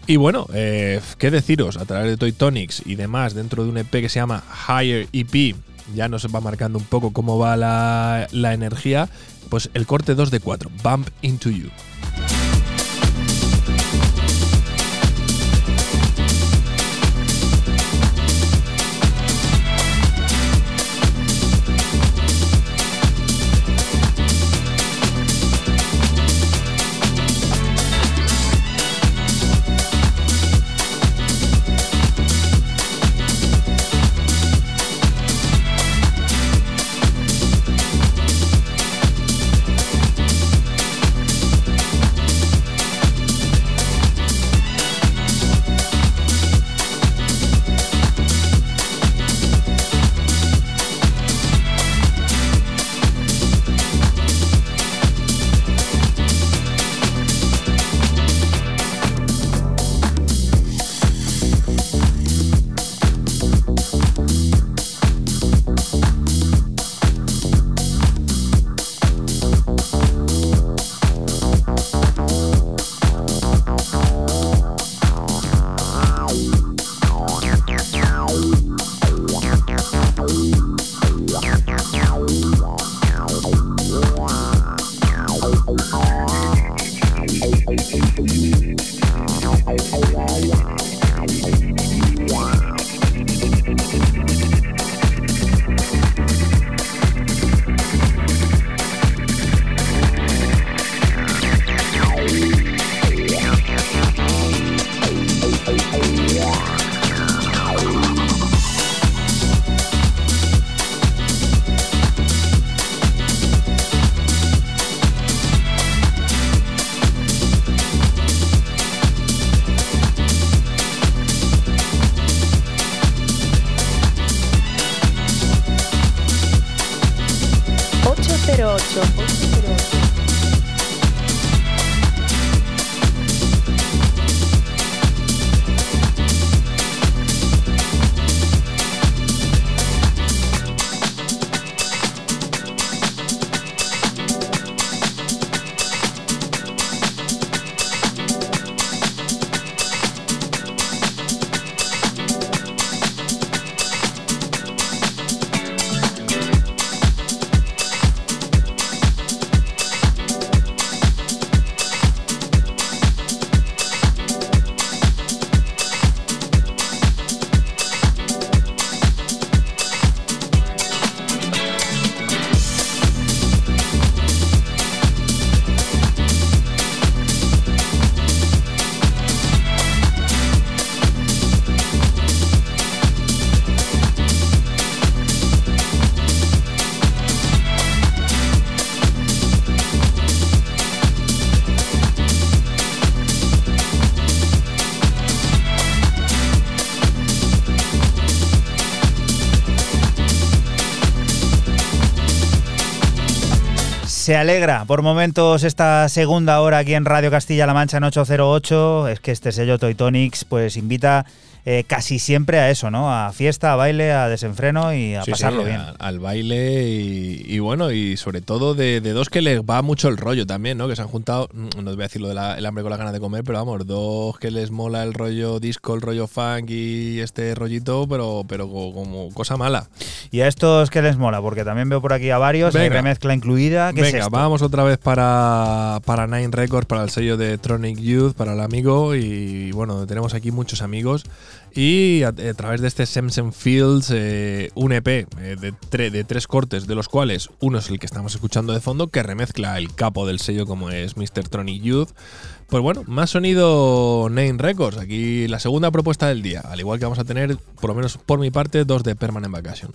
Y bueno, eh, qué deciros, a través de Toy Tonics y demás, dentro de un EP que se llama Higher EP, ya nos va marcando un poco cómo va la, la energía, pues el corte 2 de 4, Bump Into You. Se alegra por momentos esta segunda hora aquí en Radio Castilla-La Mancha en 808. Es que este sello Toy Tonics pues invita eh, casi siempre a eso, ¿no? A fiesta, a baile, a desenfreno y a Sí, pasarlo sí, bien. a- Al baile y, y bueno, y sobre todo de, de dos que les va mucho el rollo también, ¿no? Que se han juntado, mm, no te voy a decir lo del hambre con las ganas de comer, pero vamos, dos que les mola el rollo disco, el rollo funk y este rollito, pero, pero co- como cosa mala. Y a estos que les mola, porque también veo por aquí a varios, hay Venga. remezcla incluida. ¿Qué es Venga, esto? vamos otra vez para, para Nine Records, para el sello de Tronic Youth, para el amigo. Y bueno, tenemos aquí muchos amigos. Y a, través de este Samson Fields, eh, un EP eh, de, tre- de tres cortes, de los cuales uno es el que estamos escuchando de fondo, que remezcla el capo del sello como es Mr. Tronic Youth. Pues bueno, más sonido Nine Records. Aquí la segunda propuesta del día. Al igual que vamos a tener, por lo menos por mi parte, dos de Permanent Vacation.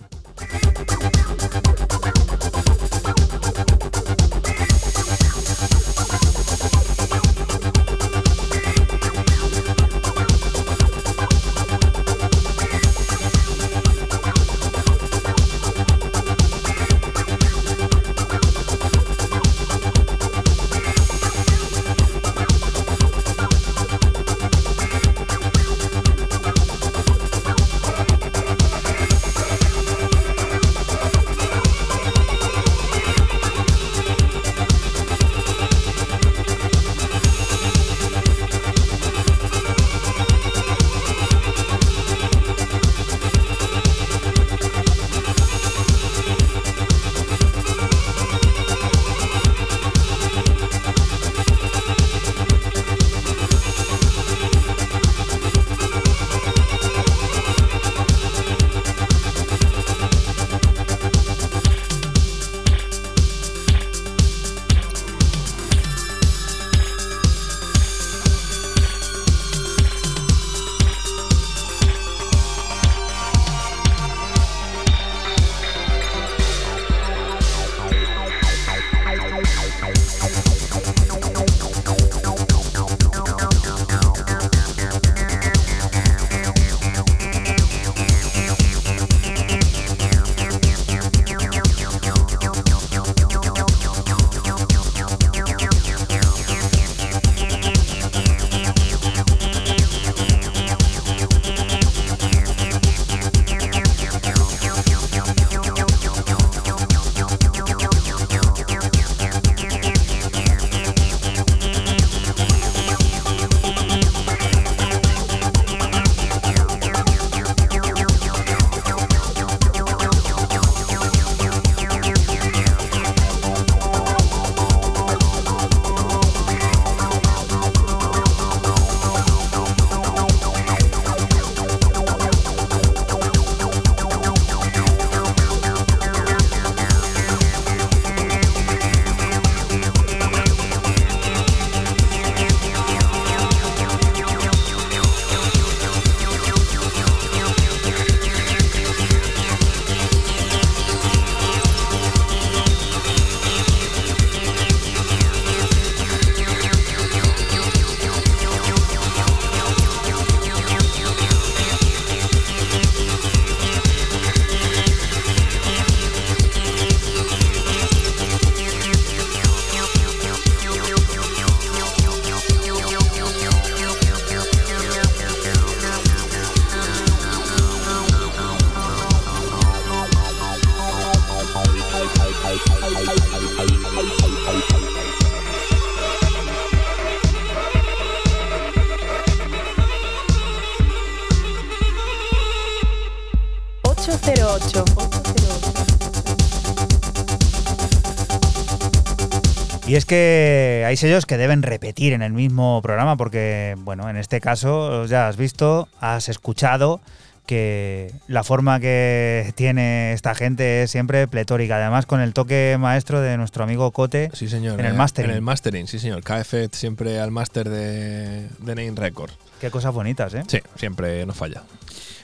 Hay sellos que deben repetir en el mismo programa porque, bueno, en este caso ya has visto, has escuchado que la forma que tiene esta gente es siempre pletórica, además con el toque maestro de nuestro amigo Cote Sí, señor. en el eh, mastering. En el mastering, sí, señor. KF siempre al máster de, de Name Record. Qué cosas bonitas, ¿eh? Sí, siempre no falla.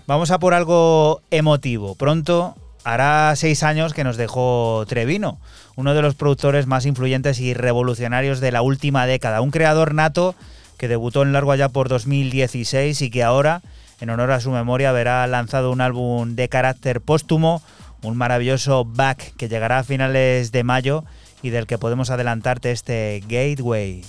Vamos a por algo emotivo. Pronto hará seis años que nos dejó Trevino, uno de los productores más influyentes y revolucionarios de la última década. Un creador nato que debutó en largo allá por 2016 y que ahora, en honor a su memoria, verá lanzado un álbum de carácter póstumo, un maravilloso back que llegará a finales de mayo y del que podemos adelantarte este Gateway.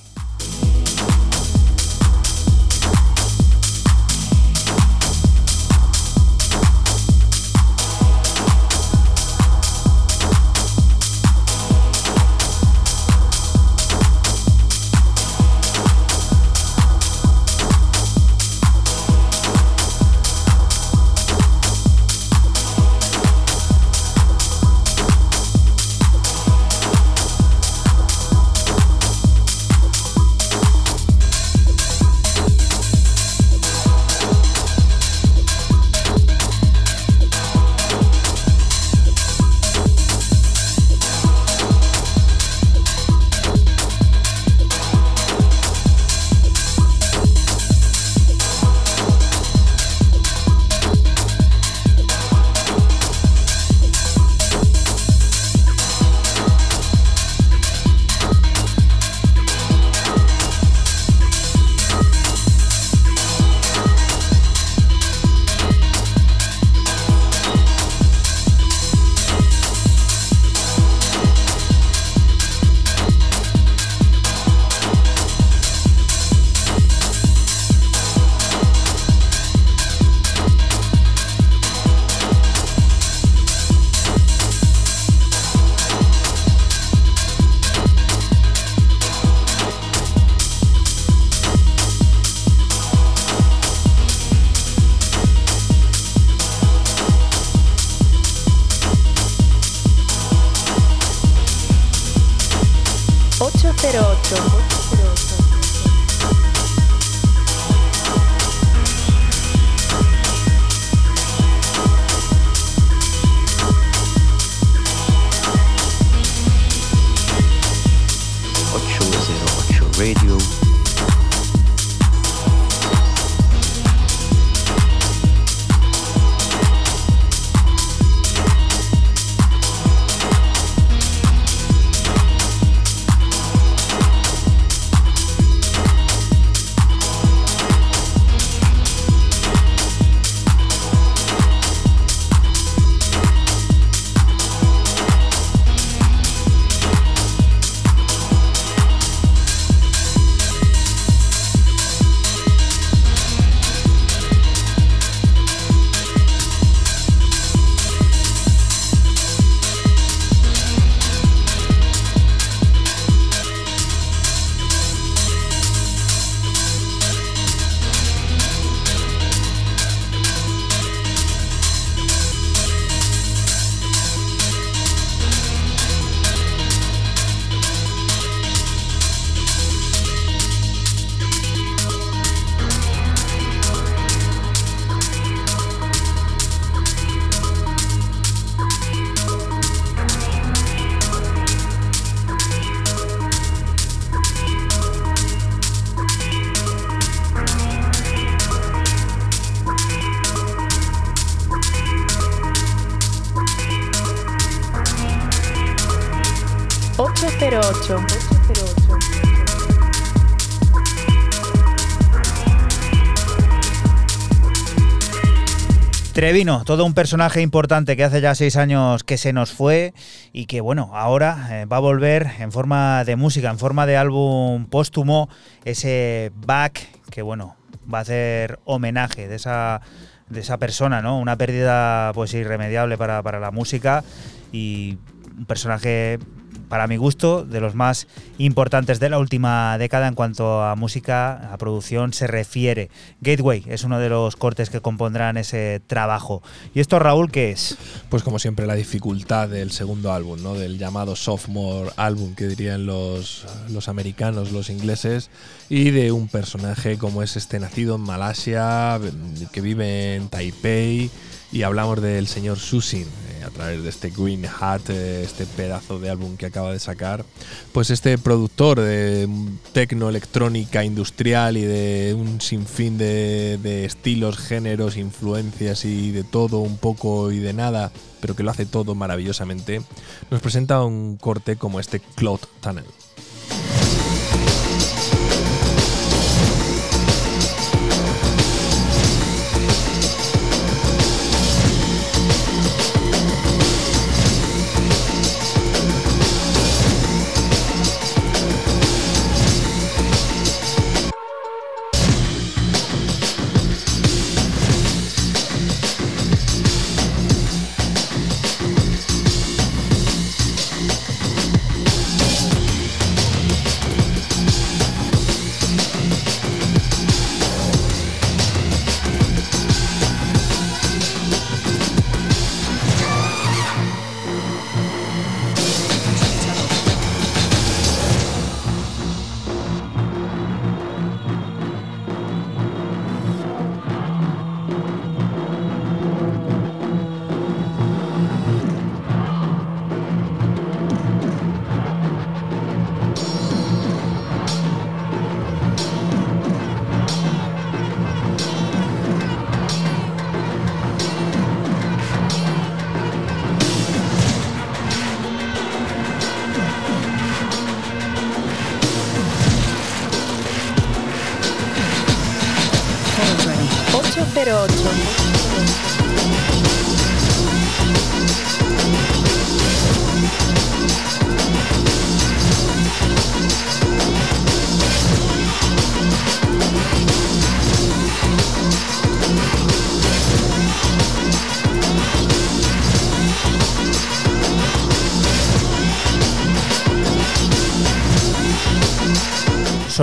Todo un personaje importante que hace ya seis años que se nos fue y que bueno, ahora eh, va a volver en forma de música, en forma de álbum póstumo, ese back que bueno, va a hacer homenaje de esa, de esa persona, ¿no? Una pérdida pues irremediable para, para la música y un personaje para mi gusto, de los más importantes de la última década en cuanto a música, a producción se refiere. Gateway es uno de los cortes que compondrán ese trabajo. ¿Y esto, Raúl, qué es? Pues como siempre la dificultad del segundo álbum, ¿no? Del llamado sophomore álbum que dirían los, los americanos, los ingleses, y de un personaje como es este nacido en Malasia, que vive en Taipei, y hablamos del señor Susin, a través de este Green Hat, eh, este pedazo de álbum que acaba de sacar. Pues este productor de tecno electrónica industrial y de un sinfín de, de estilos, géneros, influencias y de todo un poco y de nada, pero que lo hace todo maravillosamente, nos presenta un corte como este Cloud Tunnel.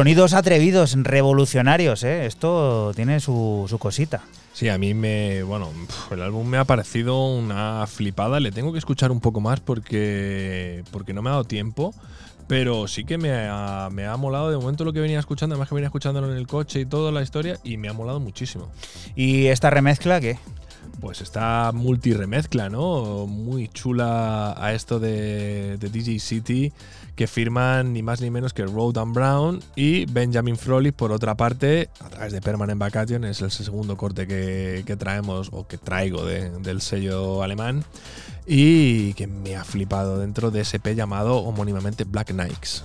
Sonidos atrevidos, revolucionarios, ¿eh? Esto tiene su, su cosita. Sí, a mí me. Bueno, el álbum me ha parecido una flipada. Le tengo que escuchar un poco más porque. porque no me ha dado tiempo. Pero sí que me ha, me ha molado de momento lo que venía escuchando. Además que venía escuchándolo en el coche y toda la historia. Y me ha molado muchísimo. ¿Y esta remezcla qué? Pues esta multiremezcla, ¿no? Muy chula a esto de, DJ City, que firman ni más ni menos que Road and Brown y Benjamin Frolich, por otra parte, a través de Permanent Vacation, es el segundo corte que, traemos o que traigo de- del sello alemán y que me ha flipado dentro de ese P llamado homónimamente Black Nikes.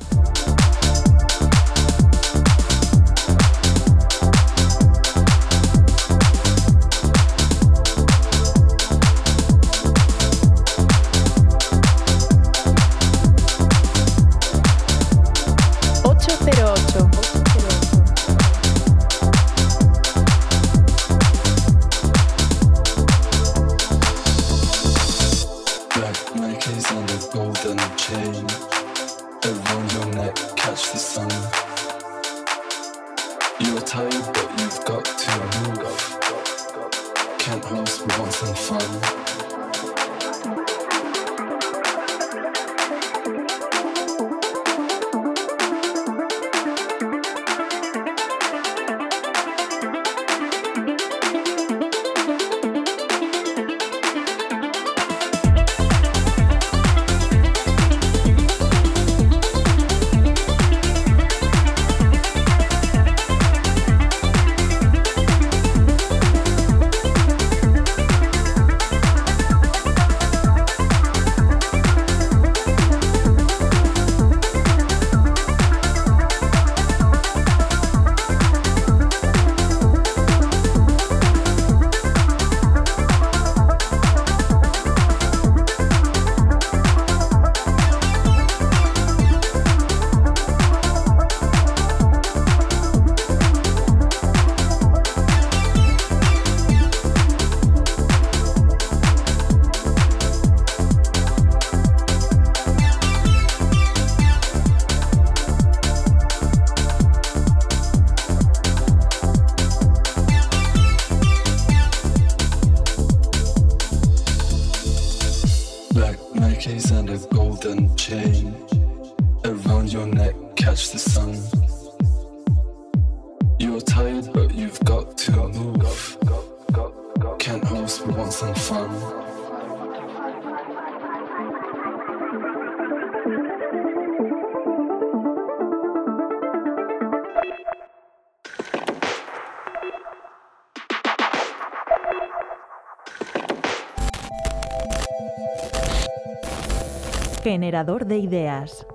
Generador de ideas.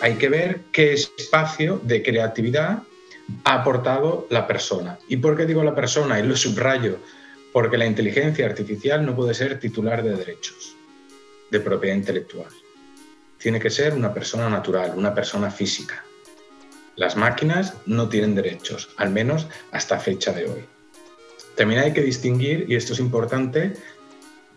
Hay que ver qué espacio de creatividad ha aportado la persona. ¿Y por qué digo la persona? Y lo subrayo. Porque la inteligencia artificial no puede ser titular de derechos, de propiedad intelectual. Tiene que ser una persona natural, una persona física. Las máquinas no tienen derechos, al menos hasta fecha de hoy. También hay que distinguir, y esto es importante,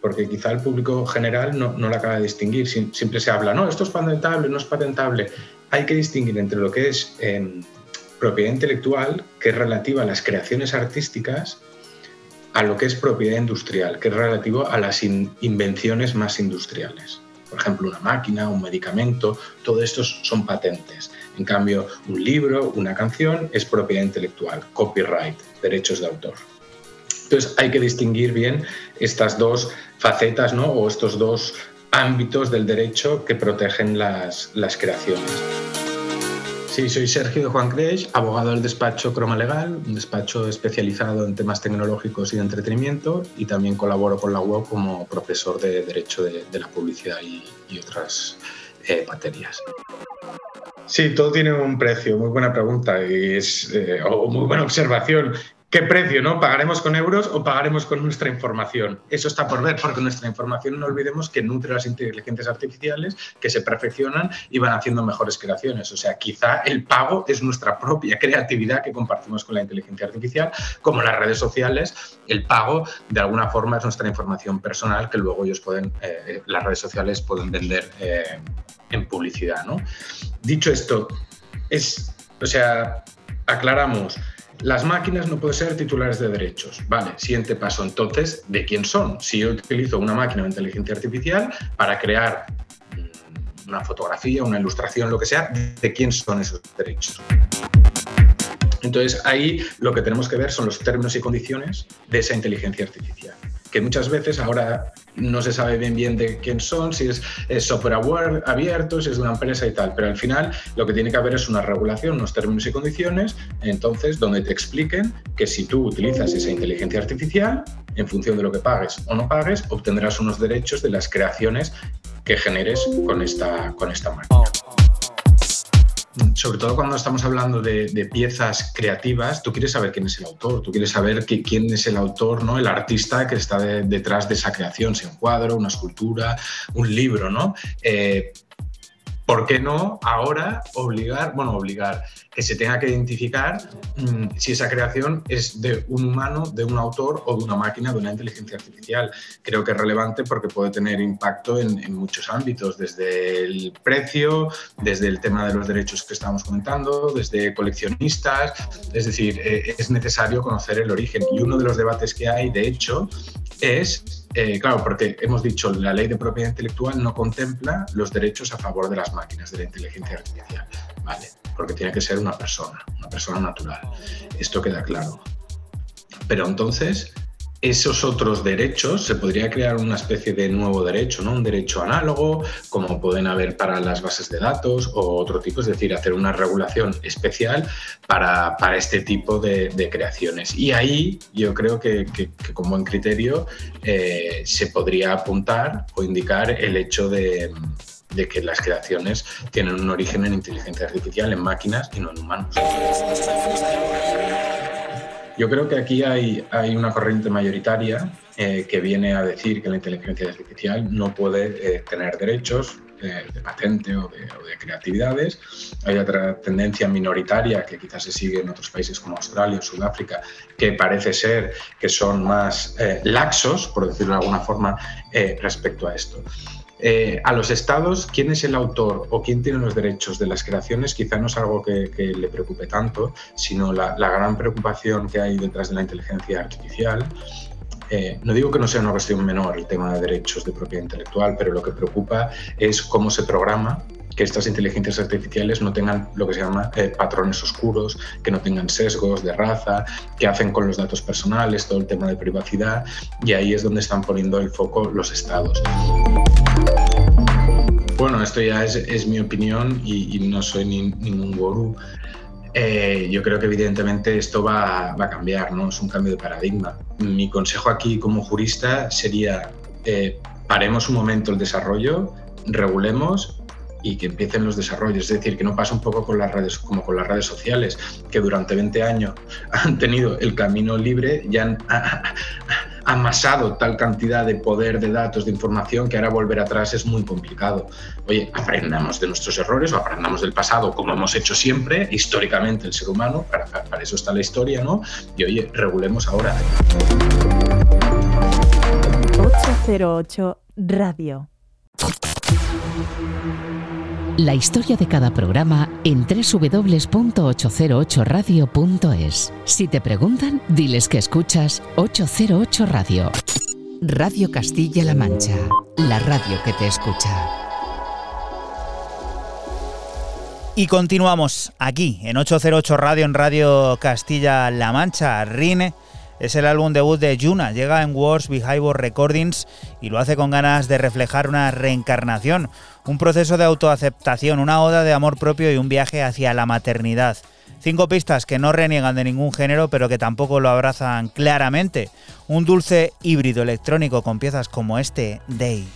porque quizá el público general no, no lo acaba de distinguir. Siempre se habla, no, esto es patentable, no es patentable. Hay que distinguir entre lo que es eh, propiedad intelectual, que es relativa a las creaciones artísticas, a lo que es propiedad industrial, que es relativo a las in- invenciones más industriales. Por ejemplo, una máquina, un medicamento, todo esto son patentes. En cambio, un libro, una canción es propiedad intelectual, copyright, derechos de autor. Entonces hay que distinguir bien estas dos facetas ¿no? o estos dos ámbitos del derecho que protegen las, las creaciones. Sí, soy Sergio de Juan Creix, abogado del despacho Croma Legal, un despacho especializado en temas tecnológicos y de entretenimiento y también colaboro con la web como profesor de Derecho de, de la Publicidad y, y otras eh, materias. Sí, todo tiene un precio. Muy buena pregunta y es eh, o muy buena observación. ¿Qué precio, no? ¿Pagaremos con euros o pagaremos con nuestra información? Eso está por ver, porque nuestra información no olvidemos que nutre las inteligencias artificiales que se perfeccionan y van haciendo mejores creaciones. O sea, quizá el pago es nuestra propia creatividad que compartimos con la inteligencia artificial, como las redes sociales, el pago de alguna forma es nuestra información personal que luego ellos pueden, eh, las redes sociales pueden vender eh, en publicidad, ¿no? Dicho esto, es, o sea, aclaramos, las máquinas no pueden ser titulares de derechos. Vale, siguiente paso. Entonces, ¿de quién son? Si yo utilizo una máquina de inteligencia artificial para crear mm, una fotografía, una ilustración, lo que sea, ¿de quién son esos derechos? Entonces, ahí lo que tenemos que ver son los términos y condiciones de esa inteligencia artificial, que muchas veces ahora no se sabe bien bien de quién son, si es, software abierto, si es una empresa y tal, pero al final lo que tiene que haber es una regulación, unos términos y condiciones, entonces donde te expliquen que si tú utilizas esa inteligencia artificial, en función de lo que pagues o no pagues, obtendrás unos derechos de las creaciones que generes con esta, con esta máquina. Sobre todo cuando estamos hablando de, piezas creativas, tú quieres saber quién es el autor, tú quieres saber que- quién es el autor, ¿no? el artista que está de- detrás de esa creación, sea un cuadro, una escultura, un libro. ¿no? Eh, ¿Por qué no ahora obligar, bueno, obligar, que se tenga que identificar mm, si esa creación es de un humano, de un autor o de una máquina, de una inteligencia artificial? Creo que es relevante porque puede tener impacto en, muchos ámbitos, desde el precio, desde el tema de los derechos que estábamos comentando, desde coleccionistas, es decir, eh, es necesario conocer el origen. Y uno de los debates que hay, de hecho, es, eh, claro, porque hemos dicho, la ley de propiedad intelectual no contempla los derechos a favor de las máquinas, de la inteligencia artificial, ¿vale? Porque tiene que ser una persona, una persona natural. Esto queda claro. Pero entonces, esos otros derechos, se podría crear una especie de nuevo derecho, ¿no? Un derecho análogo, como pueden haber para las bases de datos o otro tipo, es decir, hacer una regulación especial para, para este tipo de, creaciones. Y ahí yo creo que con buen criterio eh, se podría apuntar o indicar el hecho de, de que las creaciones tienen un origen en inteligencia artificial, en máquinas y no en humanos. Yo creo que aquí hay, una corriente mayoritaria eh, que viene a decir que la inteligencia artificial no puede eh, tener derechos eh, de patente o de, creatividades. Hay otra tendencia minoritaria que quizás se sigue en otros países como Australia o Sudáfrica, que parece ser que son más laxos, por decirlo de alguna forma, respecto a esto. Eh, a los estados, quién es el autor o quién tiene los derechos de las creaciones, quizá no es algo que, le preocupe tanto, sino la, la gran preocupación que hay detrás de la inteligencia artificial eh, no digo que no sea una cuestión menor el tema de derechos de propiedad intelectual, pero lo que preocupa es cómo se programa que estas inteligencias artificiales no tengan lo que se llama eh, patrones oscuros, que no tengan sesgos de raza, que hacen con los datos personales, todo el tema de privacidad, y ahí es donde están poniendo el foco los estados. Bueno, esto ya es, es mi opinión y, y no soy ni- ningún gurú. Eh, yo creo que evidentemente esto va, va a cambiar, ¿no? Es un cambio de paradigma. Mi consejo aquí como jurista sería eh, paremos un momento el desarrollo, regulemos y que empiecen los desarrollos. Es decir, que no pasa un poco con las redes, como con las redes sociales, que durante 20 años han tenido el camino libre y han amasado tal cantidad de poder de datos, de información, que ahora volver atrás es muy complicado. Oye, aprendamos de nuestros errores o aprendamos del pasado, como hemos hecho siempre, históricamente el ser humano, para, para eso está la historia, ¿no? Y oye, regulemos ahora. 808 Radio. La historia de cada programa en www.808radio.es. Si te preguntan, diles que escuchas 808 Radio. Radio Castilla-La Mancha, la radio que te escucha. Y continuamos aquí en 808 Radio, en Radio Castilla-La Mancha. Rine es el álbum debut de Yuna. Llega en Wars Behavior Recordings y lo hace con ganas de reflejar una reencarnación, un proceso de autoaceptación, una oda de amor propio y un viaje hacia la maternidad. Cinco pistas que no reniegan de ningún género, pero que tampoco lo abrazan claramente. Un dulce híbrido electrónico con piezas como este Day.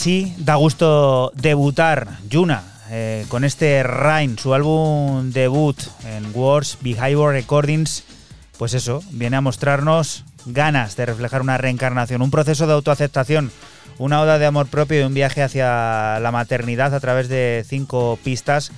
Así da gusto debutar Yuna eh, con este Rain, su álbum debut en Wars Behavior Recordings. Pues eso, viene a mostrarnos ganas de reflejar una reencarnación, un proceso de autoaceptación, una oda de amor propio y un viaje hacia la maternidad a través de cinco pistas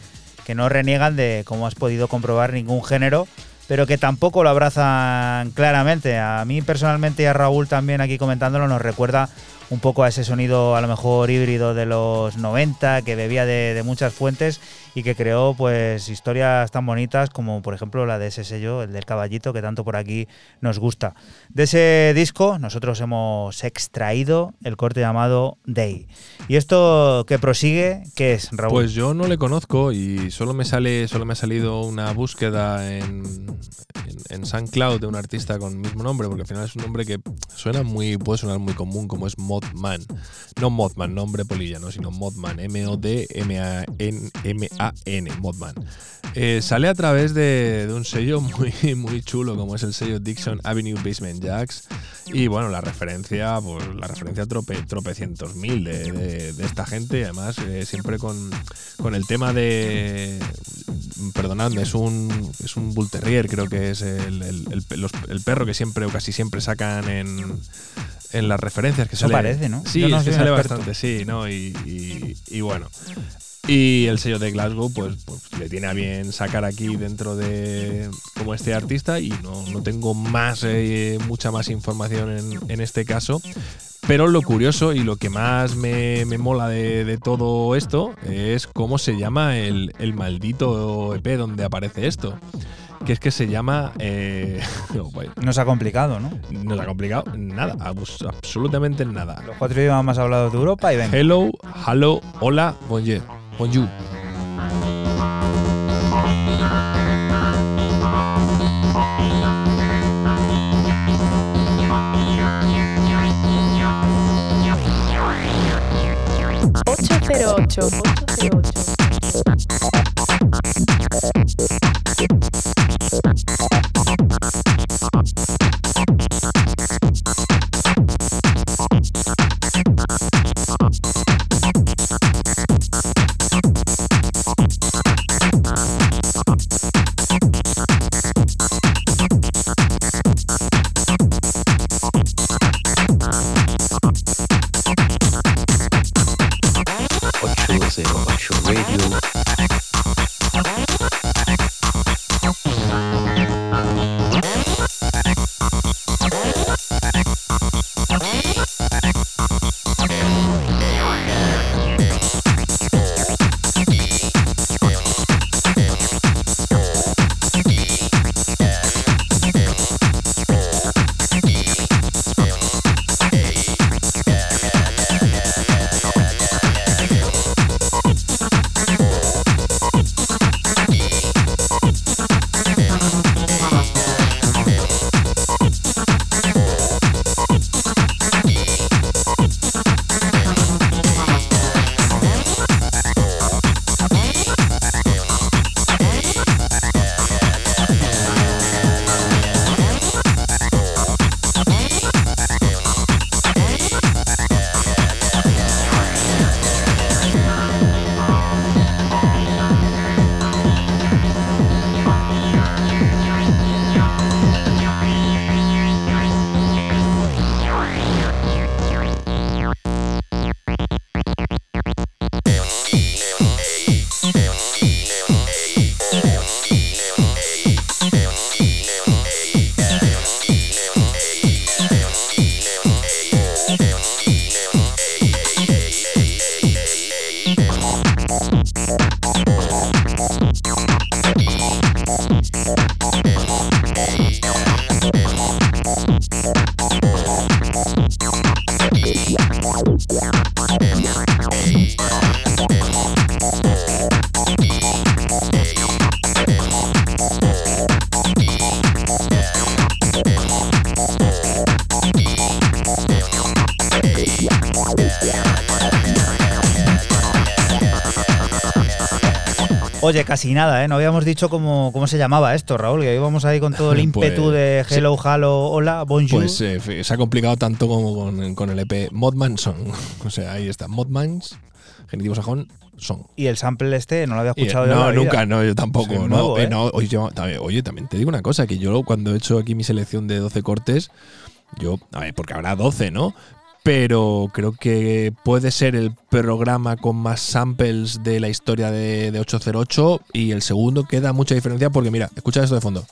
que no reniegan de, como has podido comprobar, ningún género, pero que tampoco lo abrazan claramente. A mí personalmente y a Raúl también aquí comentándolo nos recuerda un poco a ese sonido a lo mejor híbrido de los 90 que bebía de, muchas fuentes y que creó pues historias tan bonitas como por ejemplo la de ese sello, el del caballito que tanto por aquí nos gusta. De ese disco nosotros hemos extraído el corte llamado Day. ¿Y esto que prosigue qué es, Raúl? Pues yo no le conozco y solo me sale, solo me ha salido una búsqueda en, en, en SoundCloud de un artista con el mismo nombre, porque al final es un nombre que suena muy, puede sonar muy común, como es Modman. No Modman, nombre polilla, ¿no? sino Modman, M-O-D-M-A-N, Modman. Eh, sale a través de, de un sello muy, muy chulo, como es el sello Dixon Avenue Basement Jacks. Y bueno, la referencia, pues la referencia trope, tropecientos mil de, de- de esta gente, además eh, siempre con, con el tema de. Perdonadme, es un, es un Bull Terrier, creo que es el, el- el- los- el perro que siempre o casi siempre sacan en, en las referencias. Que sale, parece, ¿no? Sí, no es que sale bastante, sí, ¿no? Y, y- y bueno. Y el sello de Glasgow, pues, pues le tiene a bien sacar aquí dentro de como este artista y no, no tengo más, eh, mucha más información en, en este caso. Pero lo curioso y lo que más me, me mola de, de todo esto es cómo se llama el, el maldito EP donde aparece esto que es que se llama. Eh, nos ha complicado, ¿no? Nos ha complicado nada, absolutamente nada. Los cuatro idiomas más hablados de Europa y venga. Hello, hello, hola, bonjour, bonjour. Pero 808. 808. Thanks. Casi nada, ¿eh? No habíamos dicho cómo, cómo se llamaba esto, Raúl, que íbamos ahí con todo el ímpetu Pues, de sí. hello, hello, hola, bonjour. Pues eh, se ha complicado tanto como con, con el EP Modman Song. O sea, ahí está. Modmans, genitivo sajón, Song. y el sample este no lo había eh, escuchado yo no, la vida. nunca, no, yo tampoco. Es no, nuevo, eh, ¿eh? no, oye, yo- oye, también te digo una cosa, que yo cuando he hecho aquí mi selección de 12 cortes, yo, a ver, porque habrá 12, ¿no? Pero creo que puede ser el programa con más samples de la historia de, de 808 y el segundo queda mucha diferencia porque mira, escucha esto de fondo.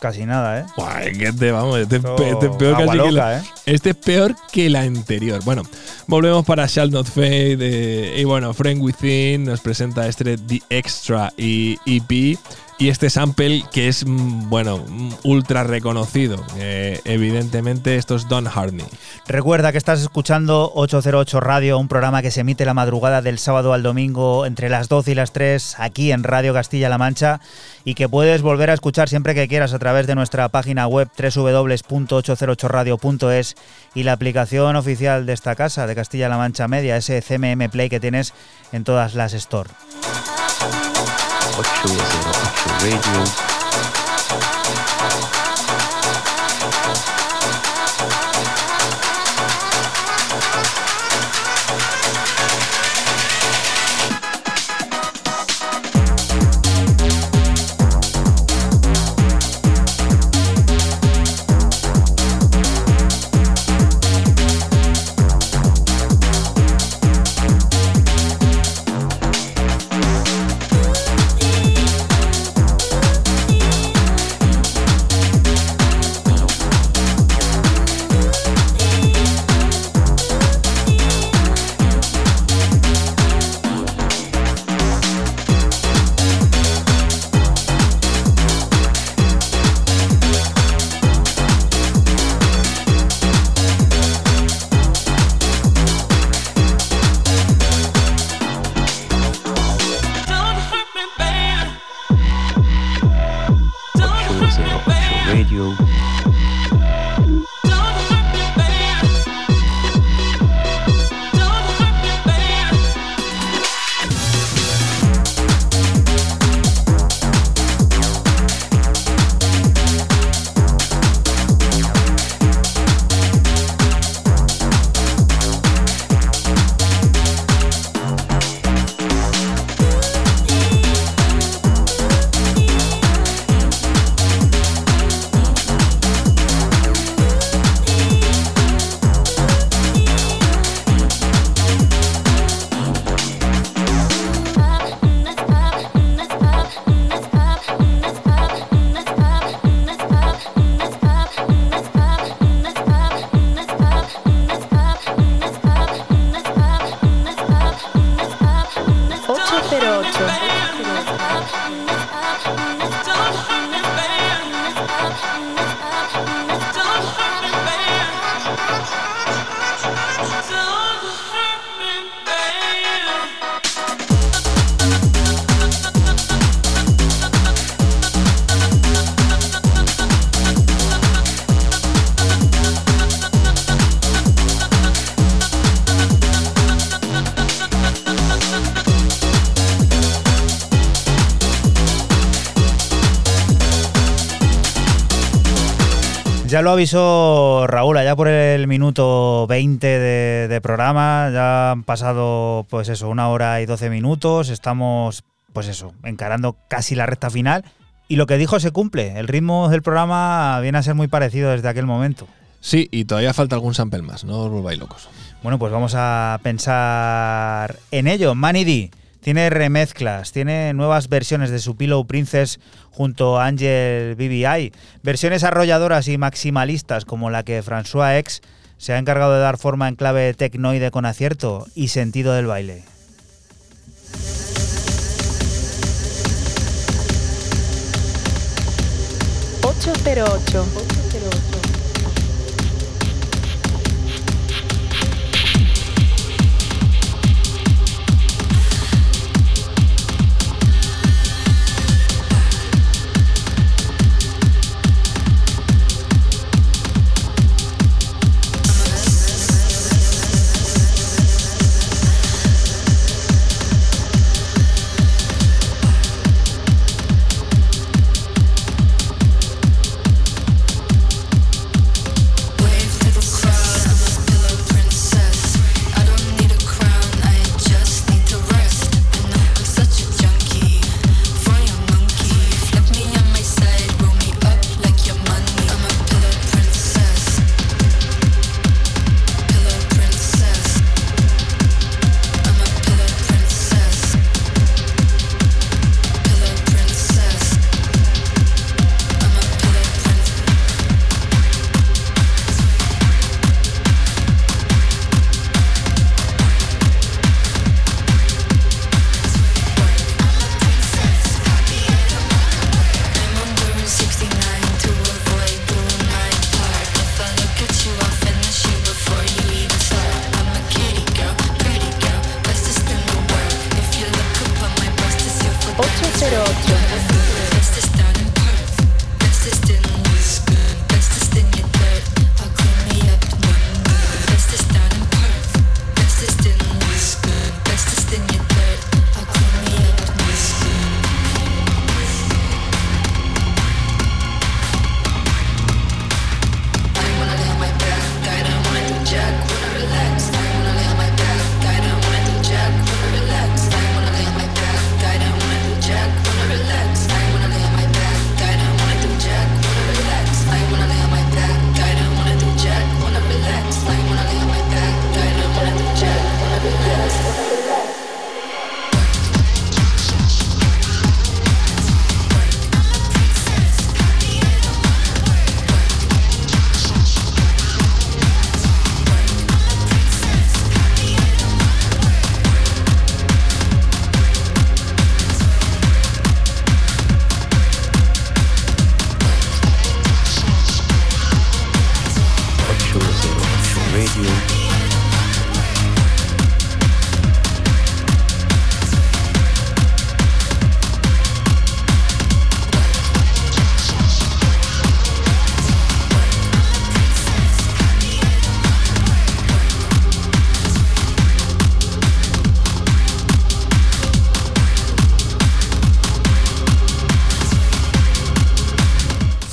Casi nada, ¿eh? Que este, vamos, este, es este es peor que la, ¿eh? este es peor que la anterior. Bueno, volvemos para Shall Not Fade. eh, y bueno, Friend Within nos presenta este The Extra y EP. Y este sample que es, mm, bueno, mm, ultra reconocido. Evidentemente, esto es Don Harney. Recuerda que estás escuchando 808 Radio, un programa que se emite la madrugada del sábado al domingo entre las 12 y las 3 aquí en Radio Castilla-La Mancha y que puedes volver a escuchar siempre que quieras a través de nuestra página web www.808radio.es y la aplicación oficial de esta casa de Castilla-La Mancha Media, ese CMM Play que tienes en todas las store. 808 Radio. Radio. Ya lo avisó Raúl, allá por el minuto 20 de, de programa, ya han pasado pues eso, una hora y 12 minutos, estamos pues eso, encarando casi la recta final y lo que dijo se cumple, el ritmo del programa viene a ser muy parecido desde aquel momento. Sí, y todavía falta algún sample más, no os volváis locos. Bueno, pues vamos a pensar en ello. Manny D tiene remezclas, tiene nuevas versiones de su Pillow Princess junto a Angel BBI, versiones arrolladoras y maximalistas como la que François X se ha encargado de dar forma en clave tecnoide con acierto y sentido del baile. Ocho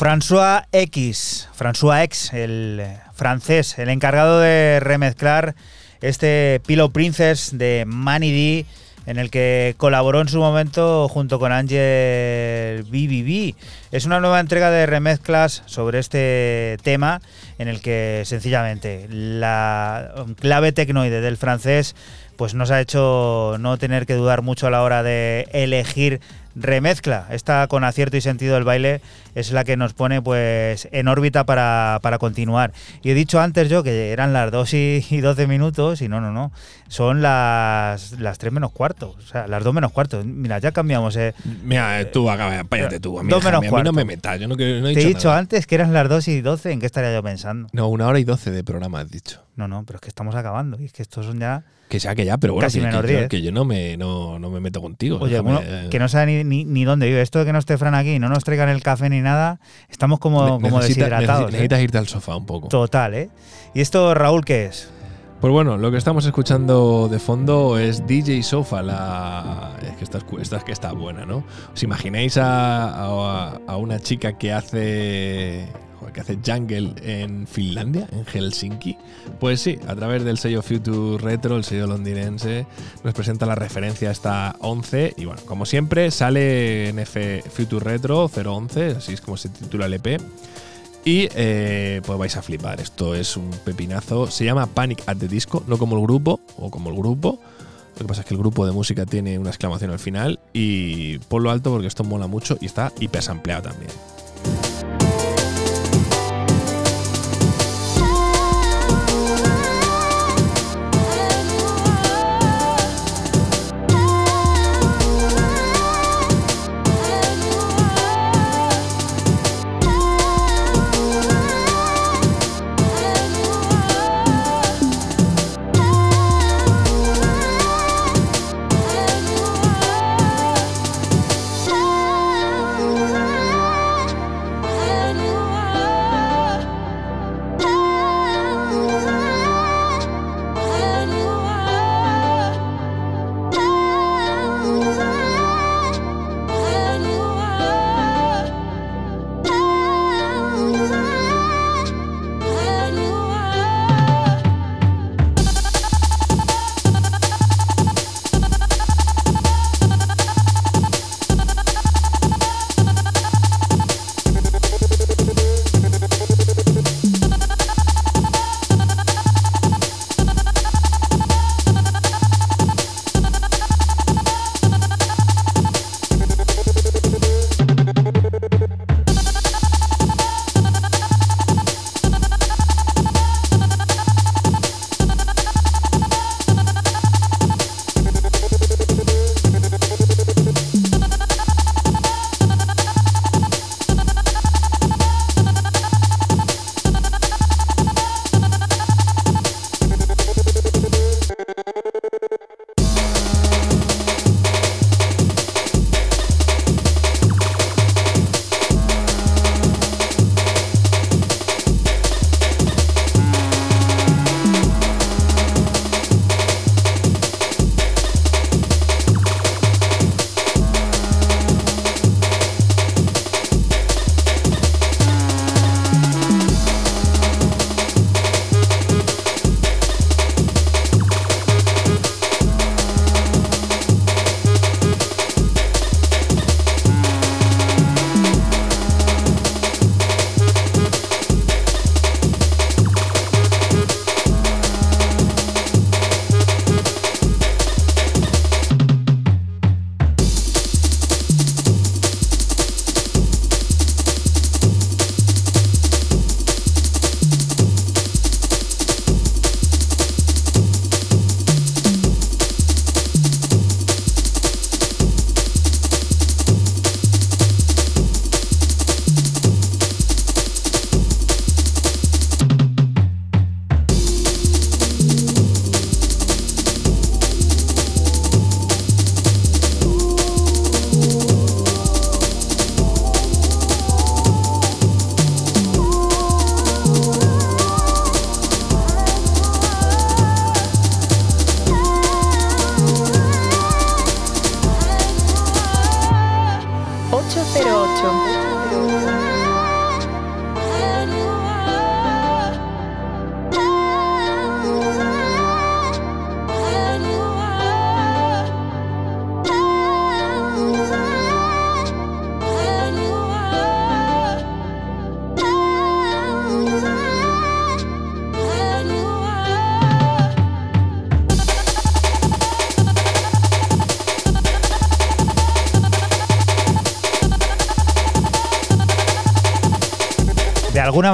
François X, François X, el francés, el encargado de remezclar este Pillow Princess de Manny D, en el que colaboró en su momento junto con Angel BBB. Es una nueva entrega de remezclas sobre este tema, en el que sencillamente la clave tecnoide del francés pues nos ha hecho no tener que dudar mucho a la hora de elegir remezcla. Esta con acierto y sentido del baile es la que nos pone pues en órbita para, para continuar. Y he dicho antes yo que eran las 2 y 12 minutos y no, no, no. Son las, las 3 menos cuarto. O sea, las 2 menos cuarto. Mira, ya cambiamos. Eh. Mira, eh, tú acaba, cállate tú. A mí, Dos menos déjame, a mí no me metas. Yo no, no he Te he dicho dicho nada. antes que eran las 2 y 12. ¿En qué estaría yo pensando? No, una hora y doce de programa has dicho. No, no, pero es que estamos acabando. Y es que estos son ya. Que sea que ya, pero bueno, Casi que, menos que yo, 10. que yo no me, no, no me meto contigo. Oye, déjame, uno eh, que no sabe ni, ni, ni dónde vive. Esto de que no esté Fran aquí y no nos traigan el café ni nada, estamos como, ne- como necesita- deshidratados. ¿eh? Necesitas irte al sofá un poco. Total, ¿eh? ¿Y esto, Raúl, qué es? Pues bueno, lo que estamos escuchando de fondo es DJ Sofa, la. Es que esta, esta está buena, ¿no? ¿Os imagináis a, a- a una chica que hace. Que hace jungle en Finlandia, en Helsinki? Pues sí, a través del sello Future Retro, el sello londinense, nos presenta la referencia a esta 11. Y bueno, como siempre, sale en F Future Retro 011, así es como se titula el EP. Y eh, pues vais a flipar. Esto es un pepinazo. Se llama Panic at the Disco, no como el grupo o como el grupo. Lo que pasa es que el grupo de música tiene una exclamación al final. Y ponlo alto porque esto mola mucho y está hiper sampleado también.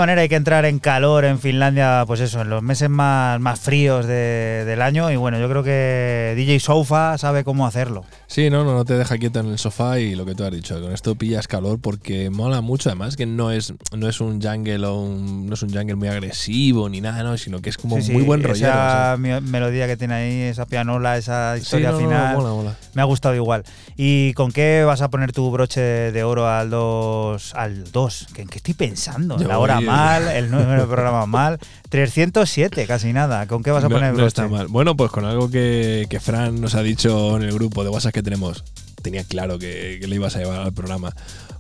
Manera hay que entrar en calor en Finlandia, pues eso, en los meses más, más fríos de- del año. Y bueno, yo creo que DJ Sofa sabe cómo hacerlo. Sí, no, no, no te deja quieto en el sofá y lo que tú has dicho, con esto pillas calor porque mola mucho, además que no es, no es un jungle o un, no es un jungle muy agresivo ni nada, ¿no? sino que es como Sí, sí, muy buen rollero. Esa o sea. mi- melodía que tiene ahí, esa pianola, esa historia no, no, final. mola, mola. Me ha gustado igual. ¿Y con qué vas a poner tu broche de oro al 2? Al 2. ¿En qué estoy pensando? Yo la hora mal, el número del programa mal. 307, casi nada. ¿Con qué vas a poner el broche? está mal. Bueno, pues con algo que, que Fran nos ha dicho en el grupo de WhatsApp que tenemos. Tenía claro que, que le ibas a llevar al programa.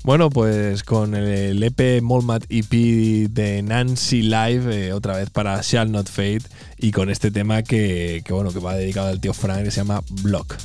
Bueno, pues con el EP Molmat EP de Nancy Live, eh, otra vez para Shall Not Fade, y con este tema que, que, bueno, que va dedicado al tío Fran, que se llama Block.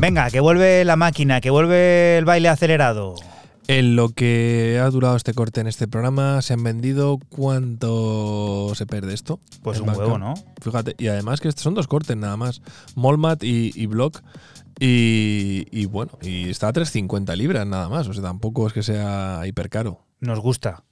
Venga, que vuelve la máquina, que vuelve el baile acelerado. En lo que ha durado este corte en este programa, se han vendido cuánto se pierde esto. Pues un huevo, ¿no? Fíjate, y además que estos son dos cortes nada más. Molmat y, y Block. Y, y bueno, y está a 350 libras nada más. O sea, tampoco es que sea hiper caro. Nos gusta.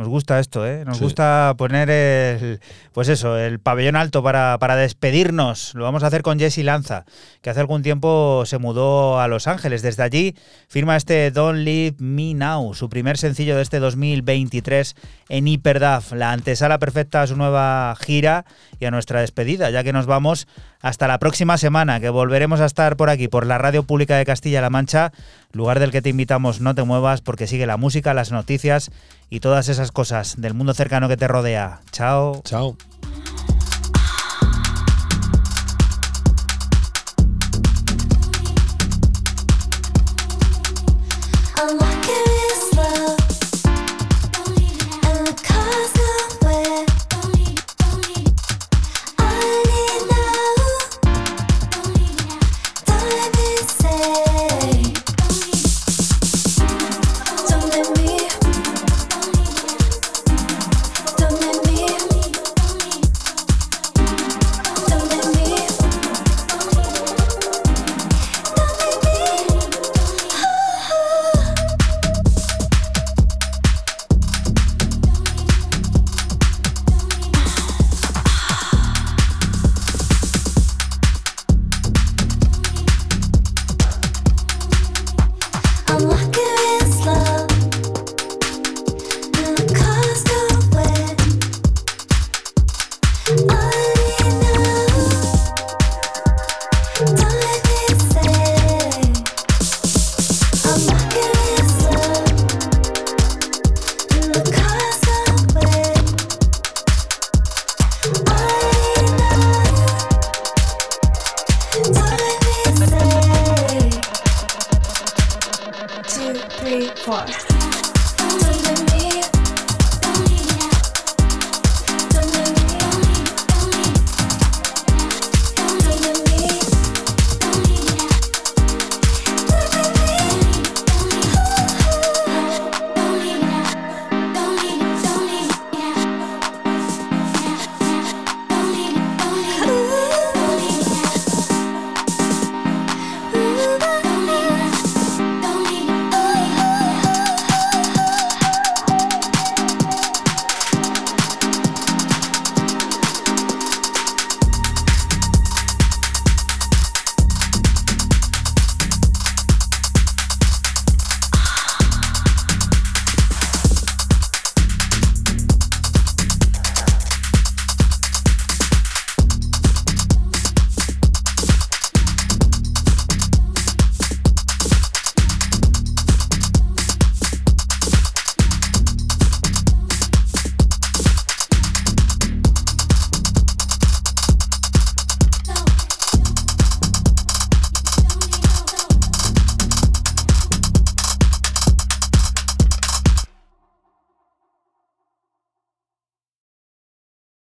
Nos gusta esto, ¿eh? Nos Sí. gusta poner el, pues eso, el pabellón alto para, para despedirnos. Lo vamos a hacer con Jesse Lanza, que hace algún tiempo se mudó a Los Ángeles. Desde allí firma este Don't Leave Me Now, su primer sencillo de este 2023 en Hyperdaf, la antesala perfecta a su nueva gira y a nuestra despedida, ya que nos vamos hasta la próxima semana, que volveremos a estar por aquí, por la Radio Pública de Castilla-La Mancha, lugar del que te invitamos no te muevas porque sigue la música, las noticias y todas esas cosas del mundo cercano que te rodea. Chao. Chao.